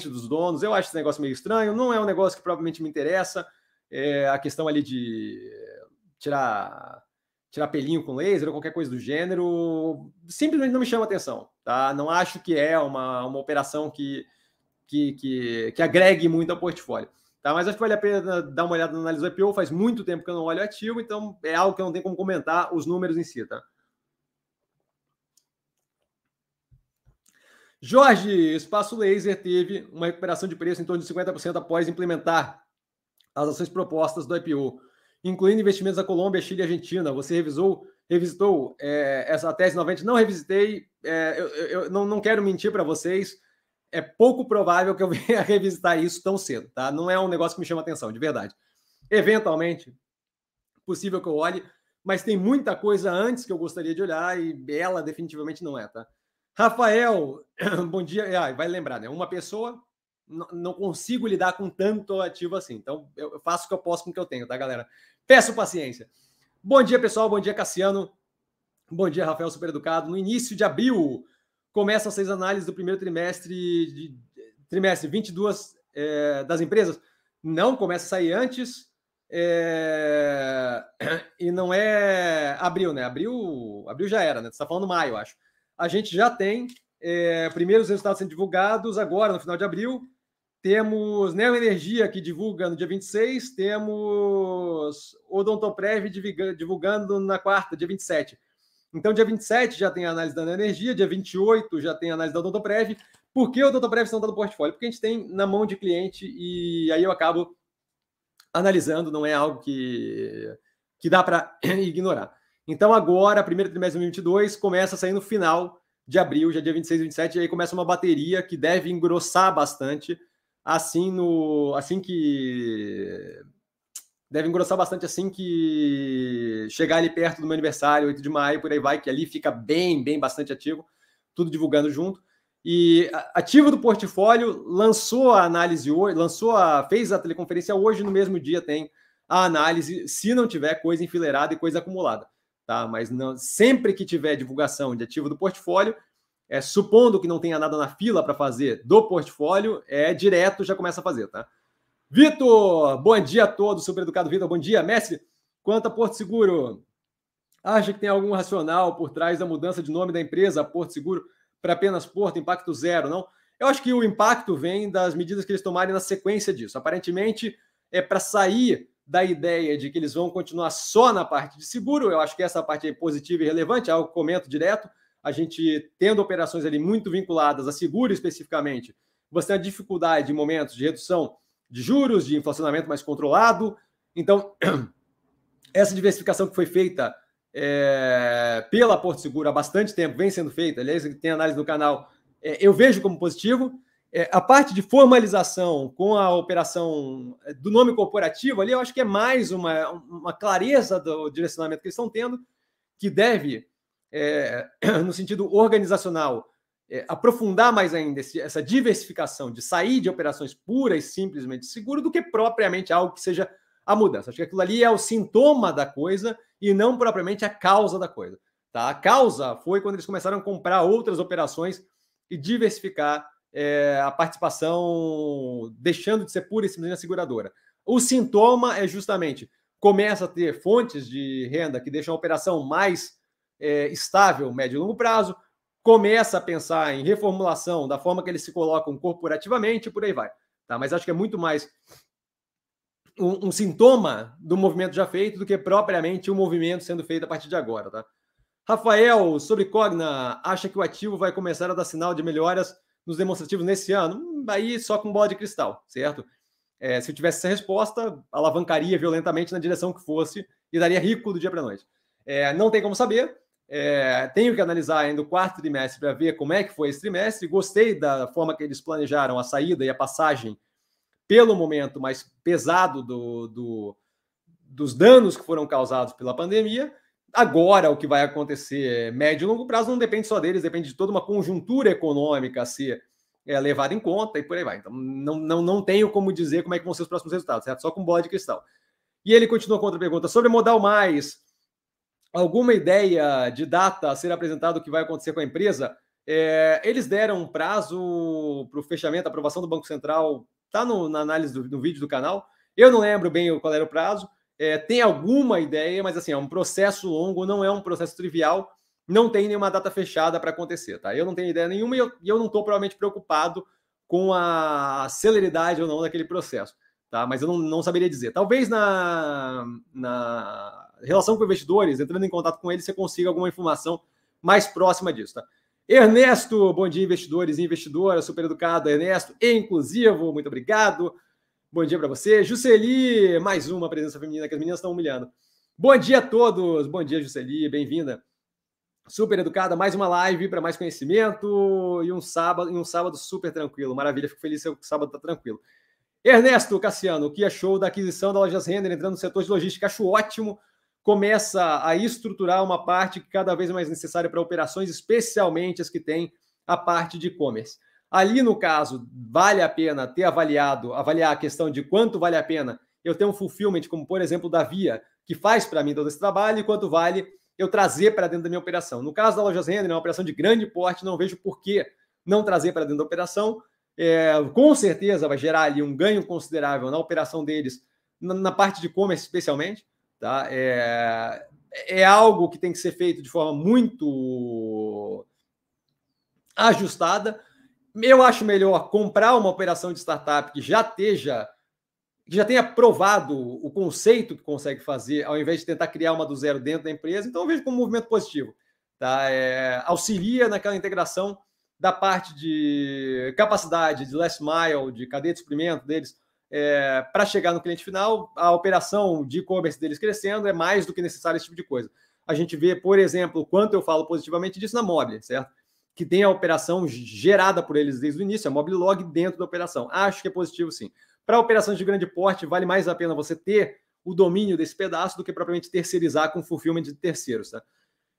dos donos. Eu acho esse negócio meio estranho. Não é um negócio que provavelmente me interessa. É, a questão ali de tirar tirar pelinho com laser ou qualquer coisa do gênero, simplesmente não me chama atenção, tá? Não acho que é uma, uma operação que, que, que, que agregue muito ao portfólio. Tá, mas acho que vale a pena dar uma olhada na análise do IPO. Faz muito tempo que eu não olho ativo, então é algo que eu não tenho como comentar os números em si, tá? Jorge, Espaço Laser teve uma recuperação de preço em torno de 50% após implementar as ações propostas do IPO incluindo investimentos na Colômbia, Chile e Argentina. Você revisou, revisitou é, essa tese 90? Não revisitei, é, eu, eu, não, não quero mentir para vocês. É pouco provável que eu venha revisitar isso tão cedo, tá? Não é um negócio que me chama atenção, de verdade. Eventualmente, possível que eu olhe, mas tem muita coisa antes que eu gostaria de olhar e ela definitivamente não é, tá? Rafael, bom dia. Ah, vai lembrar, né? Uma pessoa, não consigo lidar com tanto ativo assim. Então, eu faço o que eu posso com o que eu tenho, tá, galera? Peço paciência. Bom dia, pessoal. Bom dia, Cassiano. Bom dia, Rafael Super Educado. No início de abril, começam as seis análises do primeiro trimestre de trimestre 22 é, das empresas. Não começa a sair antes. É, e não é abril, né? Abril, abril já era, né? Você está falando maio, acho. A gente já tem é, primeiros resultados sendo divulgados agora, no final de abril. Temos Neo Energia, que divulga no dia 26. Temos Odontoprev divulgando na quarta, dia 27. Então, dia 27 já tem a análise da Neo Energia, dia 28 já tem a análise da Odontoprev. Por que o Odontoprev não está no portfólio? Porque a gente tem na mão de cliente e aí eu acabo analisando, não é algo que, que dá para ignorar. Então, agora, primeiro trimestre de 2022, começa a sair no final de abril, já dia 26 e 27, e aí começa uma bateria que deve engrossar bastante assim no assim que deve engrossar bastante assim que chegar ali perto do meu aniversário, 8 de maio, por aí vai, que ali fica bem, bem bastante ativo, tudo divulgando junto. E ativo do portfólio lançou a análise hoje, lançou a fez a teleconferência hoje no mesmo dia tem a análise, se não tiver coisa enfileirada e coisa acumulada, tá? Mas não, sempre que tiver divulgação de ativo do portfólio, é, supondo que não tenha nada na fila para fazer do portfólio, é direto já começa a fazer, tá? Vitor, bom dia a todos, super educado Vitor, bom dia, mestre. Quanto a Porto Seguro, acha que tem algum racional por trás da mudança de nome da empresa Porto Seguro para apenas Porto, impacto zero, não? Eu acho que o impacto vem das medidas que eles tomarem na sequência disso. Aparentemente, é para sair da ideia de que eles vão continuar só na parte de seguro. Eu acho que essa parte é positiva e relevante, é algo que comento direto a gente tendo operações ali muito vinculadas a seguro especificamente, você tem a dificuldade em momentos de redução de juros, de inflacionamento mais controlado. Então, essa diversificação que foi feita é, pela Porto Seguro há bastante tempo, vem sendo feita, aliás, tem análise no canal, é, eu vejo como positivo. É, a parte de formalização com a operação do nome corporativo ali, eu acho que é mais uma, uma clareza do direcionamento que eles estão tendo, que deve é, no sentido organizacional, é, aprofundar mais ainda esse, essa diversificação de sair de operações puras e simplesmente seguro do que propriamente algo que seja a mudança. Acho que aquilo ali é o sintoma da coisa e não propriamente a causa da coisa. Tá? A causa foi quando eles começaram a comprar outras operações e diversificar é, a participação, deixando de ser pura e simplesmente seguradora. O sintoma é justamente começa a ter fontes de renda que deixam a operação mais é, estável, médio e longo prazo, começa a pensar em reformulação da forma que eles se colocam corporativamente e por aí vai. Tá? Mas acho que é muito mais um, um, sintoma do movimento já feito do que propriamente um movimento sendo feito a partir de agora. Tá? Rafael, sobre Cogna, acha que o ativo vai começar a dar sinal de melhoras nos demonstrativos nesse ano? Hum, aí só com bola de cristal, certo? É, se eu tivesse essa resposta, alavancaria violentamente na direção que fosse e daria rico do dia para noite. É, não tem como saber, é, tenho que analisar ainda o quarto trimestre para ver como é que foi esse trimestre. Gostei da forma que eles planejaram a saída e a passagem pelo momento mais pesado do, do, dos danos que foram causados pela pandemia. Agora, o que vai acontecer médio e longo prazo não depende só deles, depende de toda uma conjuntura econômica a ser é, levada em conta e por aí vai. Então, não, não, não tenho como dizer como é que vão ser os próximos resultados, certo? Só com bola de cristal. E ele continua com outra pergunta sobre modal mais alguma ideia de data a ser apresentado o que vai acontecer com a empresa? É, eles deram um prazo para o fechamento, aprovação do Banco Central, está na análise do, no vídeo do canal. Eu não lembro bem qual era o prazo. É, tem alguma ideia, mas assim, é um processo longo, não é um processo trivial, não tem nenhuma data fechada para acontecer, tá? Eu não tenho ideia nenhuma e eu, eu não estou provavelmente preocupado com a celeridade ou não daquele processo, tá? Mas eu não, não saberia dizer. Talvez na, na relação com investidores, entrando em contato com eles, você consiga alguma informação mais próxima disso, tá? Ernesto, bom dia, investidores e investidoras, super educado, Ernesto, e inclusivo, muito obrigado. Bom dia para você. Jusceli, mais uma presença feminina que as meninas estão humilhando. Bom dia a todos, bom dia, Jusceli, bem-vinda. Super educada, mais uma live para mais conhecimento e um sábado, e um sábado super tranquilo. Maravilha, fico feliz que o sábado está tranquilo. Ernesto Cassiano, o que achou da aquisição da Lojas Render entrando no setor de logística? Acho ótimo começa a estruturar uma parte que cada vez é mais necessária para operações, especialmente as que têm a parte de e-commerce. Ali, no caso, vale a pena ter avaliado, avaliar a questão de quanto vale a pena eu ter um fulfillment, como por exemplo da Via, que faz para mim todo esse trabalho, e quanto vale eu trazer para dentro da minha operação. No caso da Lojas Render, é uma operação de grande porte, não vejo por que não trazer para dentro da operação. É, com certeza vai gerar ali um ganho considerável na operação deles, na, na parte de e-commerce especialmente. Tá? É, é algo que tem que ser feito de forma muito ajustada. Eu acho melhor comprar uma operação de startup que já esteja que já tenha provado o conceito que consegue fazer, ao invés de tentar criar uma do zero dentro da empresa. Então, eu vejo como um movimento positivo. Tá? É, auxilia naquela integração da parte de capacidade, de last mile, de cadeia de suprimento deles, é, para chegar no cliente final. A operação de e-commerce deles crescendo é mais do que necessário esse tipo de coisa. A gente vê, por exemplo, quanto eu falo positivamente disso na Mobile, certo? Que tem a operação gerada por eles desde o início, a Mobile Log dentro da operação. Acho que é positivo, sim. Para operações de grande porte, vale mais a pena você ter o domínio desse pedaço do que propriamente terceirizar com fulfillment de terceiros. Tá?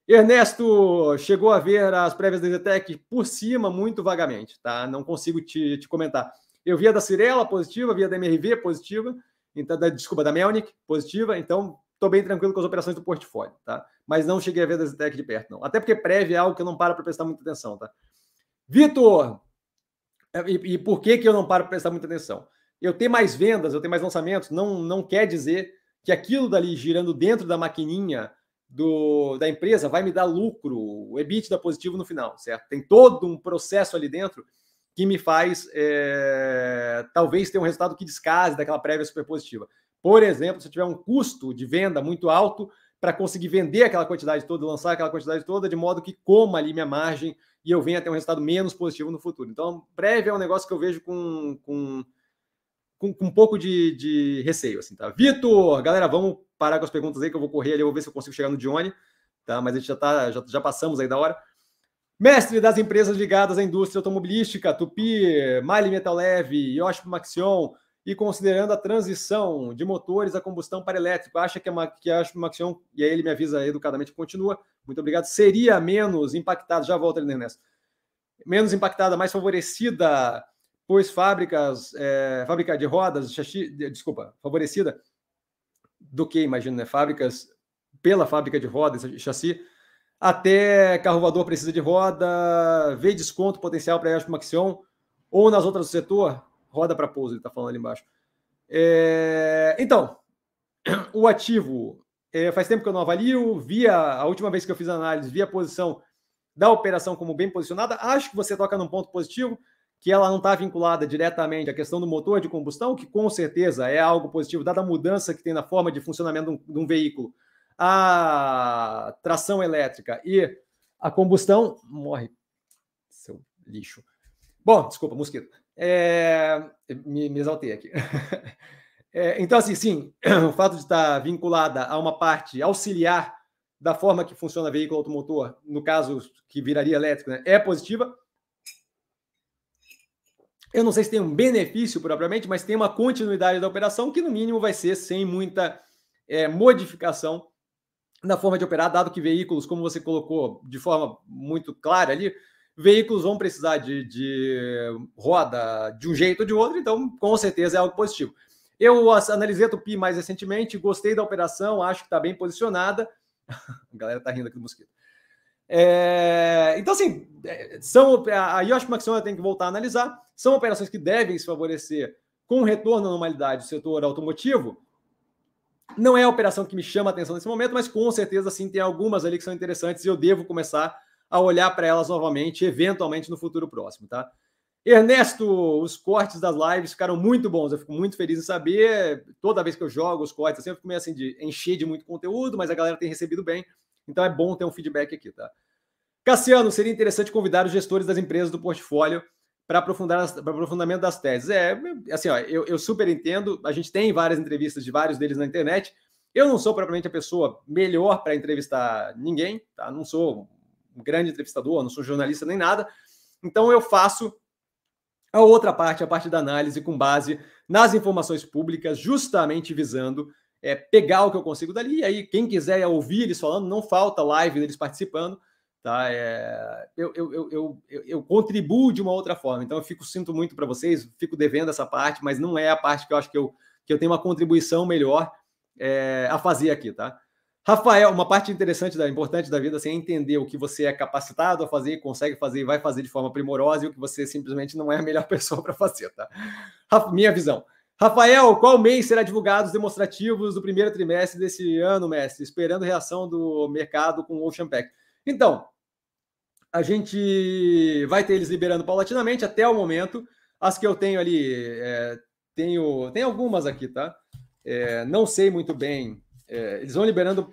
Ernesto chegou a ver as prévias da Zetec por cima, muito vagamente, tá? Não consigo te, te comentar. Eu via da Cirela positiva, via da MRV positiva, então, da, desculpa, da Melnick positiva, então estou bem tranquilo com as operações do portfólio, tá? Mas não cheguei a ver da Zetec de perto, não. Até porque prévia é algo que eu não paro para prestar muita atenção, tá? Vitor, e, e por que, que eu não paro para prestar muita atenção? eu ter mais vendas, eu ter mais lançamentos, não, não quer dizer que aquilo dali girando dentro da maquininha do, da empresa vai me dar lucro, o EBITDA positivo no final, certo? Tem todo um processo ali dentro que me faz é, talvez ter um resultado que descase daquela prévia super positiva. Por exemplo, se eu tiver um custo de venda muito alto para conseguir vender aquela quantidade toda, lançar aquela quantidade toda, de modo que coma ali minha margem e eu venha ter um resultado menos positivo no futuro. Então, prévia é um negócio que eu vejo com, com com, com um pouco de, de, receio, assim, tá? Vitor, galera, vamos parar com as perguntas aí que eu vou correr ali, eu vou ver se eu consigo chegar no Johnny, tá? Mas a gente já tá, já, já passamos aí da hora. Mestre das empresas ligadas à indústria automobilística, Tupi, Mali Metal Leve, Yoshi Maxion, e considerando a transição de motores a combustão para elétrico, acha que a, que a Maxion, e aí ele me avisa educadamente, continua, muito obrigado, seria menos impactada, já volta ali, Ernesto, menos impactada, mais favorecida pois fábricas, é, fábrica de rodas, chassi, desculpa, favorecida do que, imagino, né? Fábricas pela fábrica de rodas, chassi, até carro voador precisa de roda, vê desconto potencial para a Maxion, ou nas outras do setor, roda para pouso, ele está falando ali embaixo. É, então, o ativo, é, faz tempo que eu não avalio, via a última vez que eu fiz análise, via a posição da operação como bem posicionada, acho que você toca num ponto positivo, que ela não está vinculada diretamente à questão do motor de combustão, que com certeza é algo positivo, dada a mudança que tem na forma de funcionamento de um, veículo, a tração elétrica e a combustão. Morre, seu lixo. Bom, desculpa, mosquito. É, me, me exaltei aqui. É, então, assim, sim, o fato de estar vinculada a uma parte auxiliar da forma que funciona veículo automotor, no caso que viraria elétrico, né, é positiva. Eu não sei se tem um benefício propriamente, mas tem uma continuidade da operação que, no mínimo, vai ser sem muita é, modificação na forma de operar, dado que veículos, como você colocou de forma muito clara ali, veículos vão precisar de, de roda de um jeito ou de outro, então com certeza é algo positivo. Eu analisei a Tupi mais recentemente, gostei da operação, acho que está bem posicionada. a galera está rindo aqui do mosquito. É, então, assim, são, a Yoshi Maxion tem que voltar a analisar. São operações que devem se favorecer com o retorno à normalidade do setor automotivo. Não é a operação que me chama a atenção nesse momento, mas com certeza sim tem algumas ali que são interessantes e eu devo começar a olhar para elas novamente, eventualmente no futuro próximo, tá? Ernesto, os cortes das lives ficaram muito bons. Eu fico muito feliz em saber. Toda vez que eu jogo os cortes, eu sempre fico meio assim de encher de muito conteúdo, mas a galera tem recebido bem. Então é bom ter um feedback aqui, tá? Cassiano, seria interessante convidar os gestores das empresas do portfólio para aprofundar para aprofundamento das teses. É, assim, ó, eu, eu super entendo. A gente tem várias entrevistas de vários deles na internet. Eu não sou propriamente a pessoa melhor para entrevistar ninguém, tá? Não sou um grande entrevistador, não sou jornalista nem nada. Então eu faço a outra parte, a parte da análise com base nas informações públicas, justamente visando é, pegar o que eu consigo dali. E aí, quem quiser ouvir eles falando, não falta live deles participando. Tá? É, eu, eu, eu, eu, contribuo de uma outra forma. Então, eu fico sinto muito para vocês, fico devendo essa parte, mas não é a parte que eu acho que eu, que eu tenho uma contribuição melhor é, a fazer aqui, tá? Rafael, uma parte interessante, da, importante da vida assim, é entender o que você é capacitado a fazer, consegue fazer e vai fazer de forma primorosa e o que você simplesmente não é a melhor pessoa para fazer, tá? Minha visão. Rafael, qual mês será divulgado os demonstrativos do primeiro trimestre desse ano, mestre? Esperando reação do mercado com o Ocean Pack. Então, A gente vai ter eles liberando paulatinamente até o momento. As que eu tenho ali, é, tenho, tem algumas aqui, tá? É, não sei muito bem. É, eles vão liberando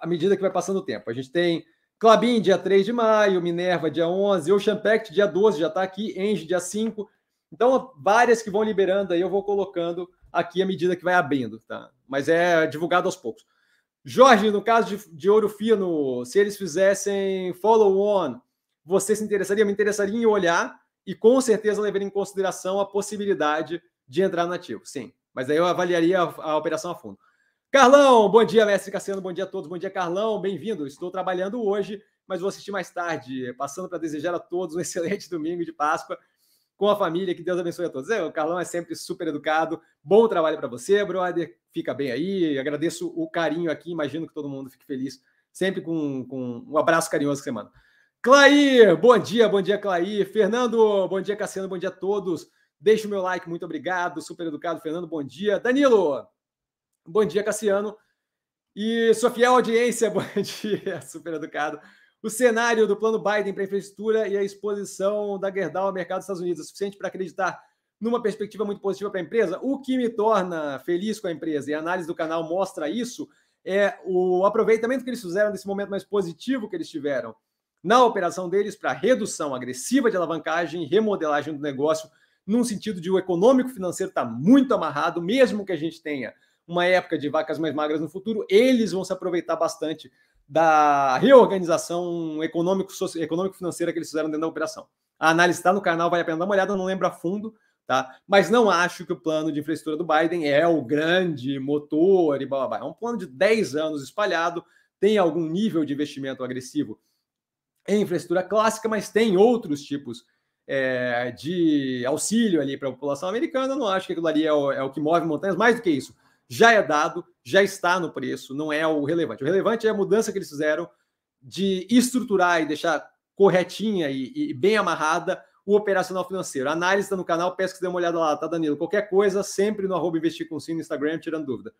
à medida que vai passando o tempo. A gente tem Clabin dia 3 de maio, Minerva dia 11, Ocean Pact dia 12 já está aqui, Engie dia 5. Então, várias que vão liberando aí, eu vou colocando aqui à medida que vai abrindo, tá? Mas é divulgado aos poucos. Jorge, no caso de, de Ouro Fino, se eles fizessem follow-on, você se interessaria? Me interessaria em olhar e com certeza levar em consideração a possibilidade de entrar no ativo. Sim, mas aí eu avaliaria a, a operação a fundo. Carlão, bom dia, mestre Cassiano, bom dia a todos, bom dia, Carlão, bem-vindo. Estou trabalhando hoje, mas vou assistir mais tarde, passando para desejar a todos um excelente domingo de Páscoa com a família, que Deus abençoe a todos. É, o Carlão é sempre super educado, bom trabalho para você, brother, fica bem aí, agradeço o carinho aqui, imagino que todo mundo fique feliz, sempre com, com um abraço carinhoso que você manda. Clair, bom dia, bom dia, Clair. Fernando, bom dia, Cassiano, bom dia a todos. Deixe o meu like, muito obrigado. Super educado, Fernando, bom dia. Danilo, bom dia, Cassiano. E sua fiel audiência, bom dia, super educado. O cenário do plano Biden para infraestrutura e a exposição da Gerdau ao mercado dos Estados Unidos é suficiente para acreditar numa perspectiva muito positiva para a empresa? O que me torna feliz com a empresa e a análise do canal mostra isso é o aproveitamento que eles fizeram desse momento mais positivo que eles tiveram na operação deles para redução agressiva de alavancagem e remodelagem do negócio, num sentido de o econômico financeiro está muito amarrado, mesmo que a gente tenha uma época de vacas mais magras no futuro, eles vão se aproveitar bastante da reorganização econômico que eles fizeram dentro da operação. A análise está no canal, vale a pena dar uma olhada, não lembro a fundo, tá? Mas não acho que o plano de infraestrutura do Biden é o grande motor e blá, blá, blá. É um plano de 10 anos espalhado, tem algum nível de investimento agressivo em infraestrutura clássica, mas tem outros tipos é, de auxílio ali para a população americana. Não acho que aquilo ali é o, é o que move montanhas. Mais do que isso, já é dado, já está no preço, não é o relevante. O relevante é a mudança que eles fizeram de estruturar e deixar corretinha e, e bem amarrada o operacional financeiro. A análise está no canal, peço que você dê uma olhada lá, tá, Danilo? Qualquer coisa, sempre no arroba investir com no Instagram, tirando dúvida.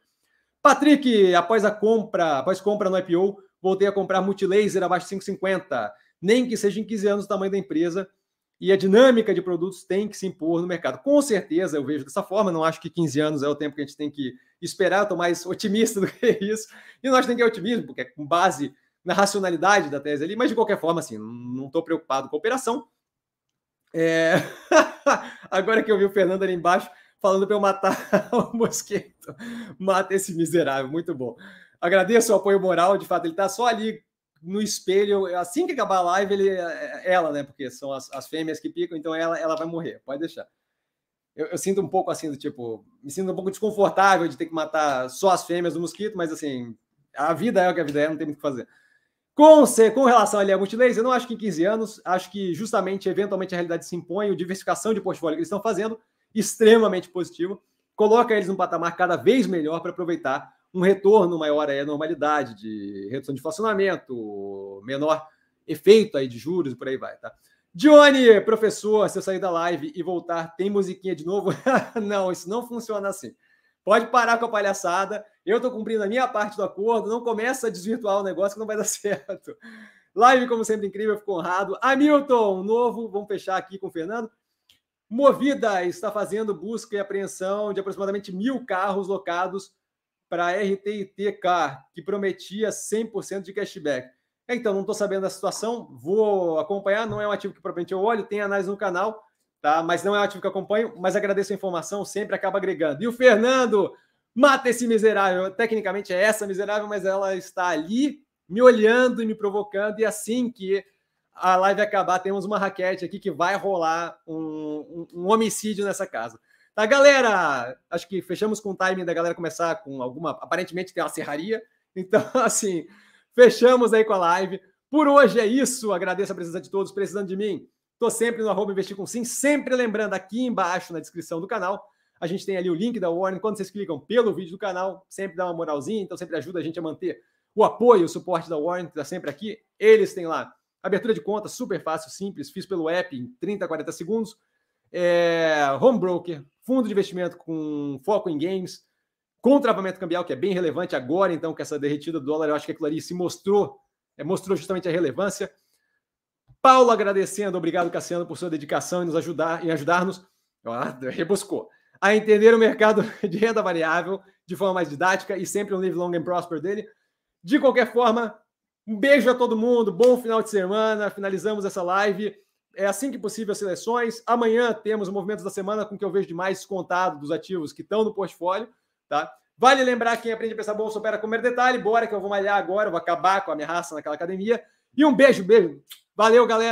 Patrick, após a compra, após compra no IPO, voltei a comprar multilaser abaixo de 550, nem que seja em 15 anos o tamanho da empresa, e a dinâmica de produtos tem que se impor no mercado. Com certeza, eu vejo dessa forma, não acho que 15 anos é o tempo que a gente tem que esperar, estou mais otimista do que isso, e nós temos que ter otimismo, porque é com base na racionalidade da tese ali, mas de qualquer forma, assim, não estou preocupado com a operação. É... Agora que eu vi o Fernando ali embaixo falando para eu matar o mosquito, mata esse miserável, muito bom. Agradeço o apoio moral, de fato, ele está só ali no espelho. Assim que acabar a live, ele, é, ela, né? Porque são as, as fêmeas que picam, então ela, ela vai morrer, pode deixar. Eu, eu, sinto um pouco assim, do tipo, me sinto um pouco desconfortável de ter que matar só as fêmeas do mosquito, mas assim, a vida é o que a vida é, não tem muito o que fazer. Com, com relação ali a multilaser, eu não acho que em 15 anos, acho que justamente, eventualmente, a realidade se impõe, a diversificação de portfólio que eles estão fazendo, extremamente positivo, coloca eles num patamar cada vez melhor para aproveitar um retorno maior à normalidade, de redução de inflacionamento, menor efeito aí de juros e por aí vai, tá? Johnny, professor, se eu sair da live e voltar, tem musiquinha de novo? não, isso não funciona assim. Pode parar com a palhaçada. Eu estou cumprindo a minha parte do acordo. Não começa a desvirtuar o negócio que não vai dar certo. Live, como sempre, incrível. Fico honrado. Hamilton, novo. Vamos fechar aqui com o Fernando. Movida está fazendo busca e apreensão de aproximadamente mil carros locados para a RTIT Car, que prometia 100% de cashback. Então, não estou sabendo da situação, vou acompanhar, não é um ativo que provavelmente eu olho, tem análise no canal, tá? Mas não é um ativo que acompanho, mas agradeço a informação, sempre acaba agregando. E o Fernando, mata esse miserável. Tecnicamente é essa miserável, mas ela está ali me olhando e me provocando, e assim que a live acabar, temos uma raquete aqui que vai rolar um, um, um homicídio nessa casa. Tá, galera? Acho que fechamos com o timing da galera começar com alguma. Aparentemente tem uma serraria. Então, assim, fechamos aí com a live. Por hoje é isso. Agradeço a presença de todos. Precisando de mim, tô sempre no arroba investir com sim. Sempre lembrando aqui embaixo na descrição do canal. A gente tem ali o link da Warren. Quando vocês clicam pelo vídeo do canal, sempre dá uma moralzinha, então sempre ajuda a gente a manter o apoio, o suporte da Warren, que está sempre aqui. Eles têm lá abertura de conta, super fácil, simples, fiz pelo app em 30, 40 segundos. É, home broker, fundo de investimento com foco em games, com travamento cambial, que é bem relevante agora, então, com essa derretida do dólar, eu acho que aquilo ali se mostrou, é, mostrou justamente a relevância. Paulo agradecendo, obrigado Cassiano por sua dedicação em nos ajudar, em ajudar-nos, ah, rebuscou, a entender o mercado de renda variável de forma mais didática e sempre um live long and prosper dele. De qualquer forma, um beijo a todo mundo, bom final de semana. Finalizamos essa live. É assim que possível as seleções. Amanhã temos o movimento da semana com que eu vejo de mais descontado dos ativos que estão no portfólio, tá? Vale lembrar quem aprende a pensar bolsa opera comer detalhe. Bora que eu vou malhar agora, eu vou acabar com a minha raça naquela academia. E um beijo, beijo. Valeu, galera.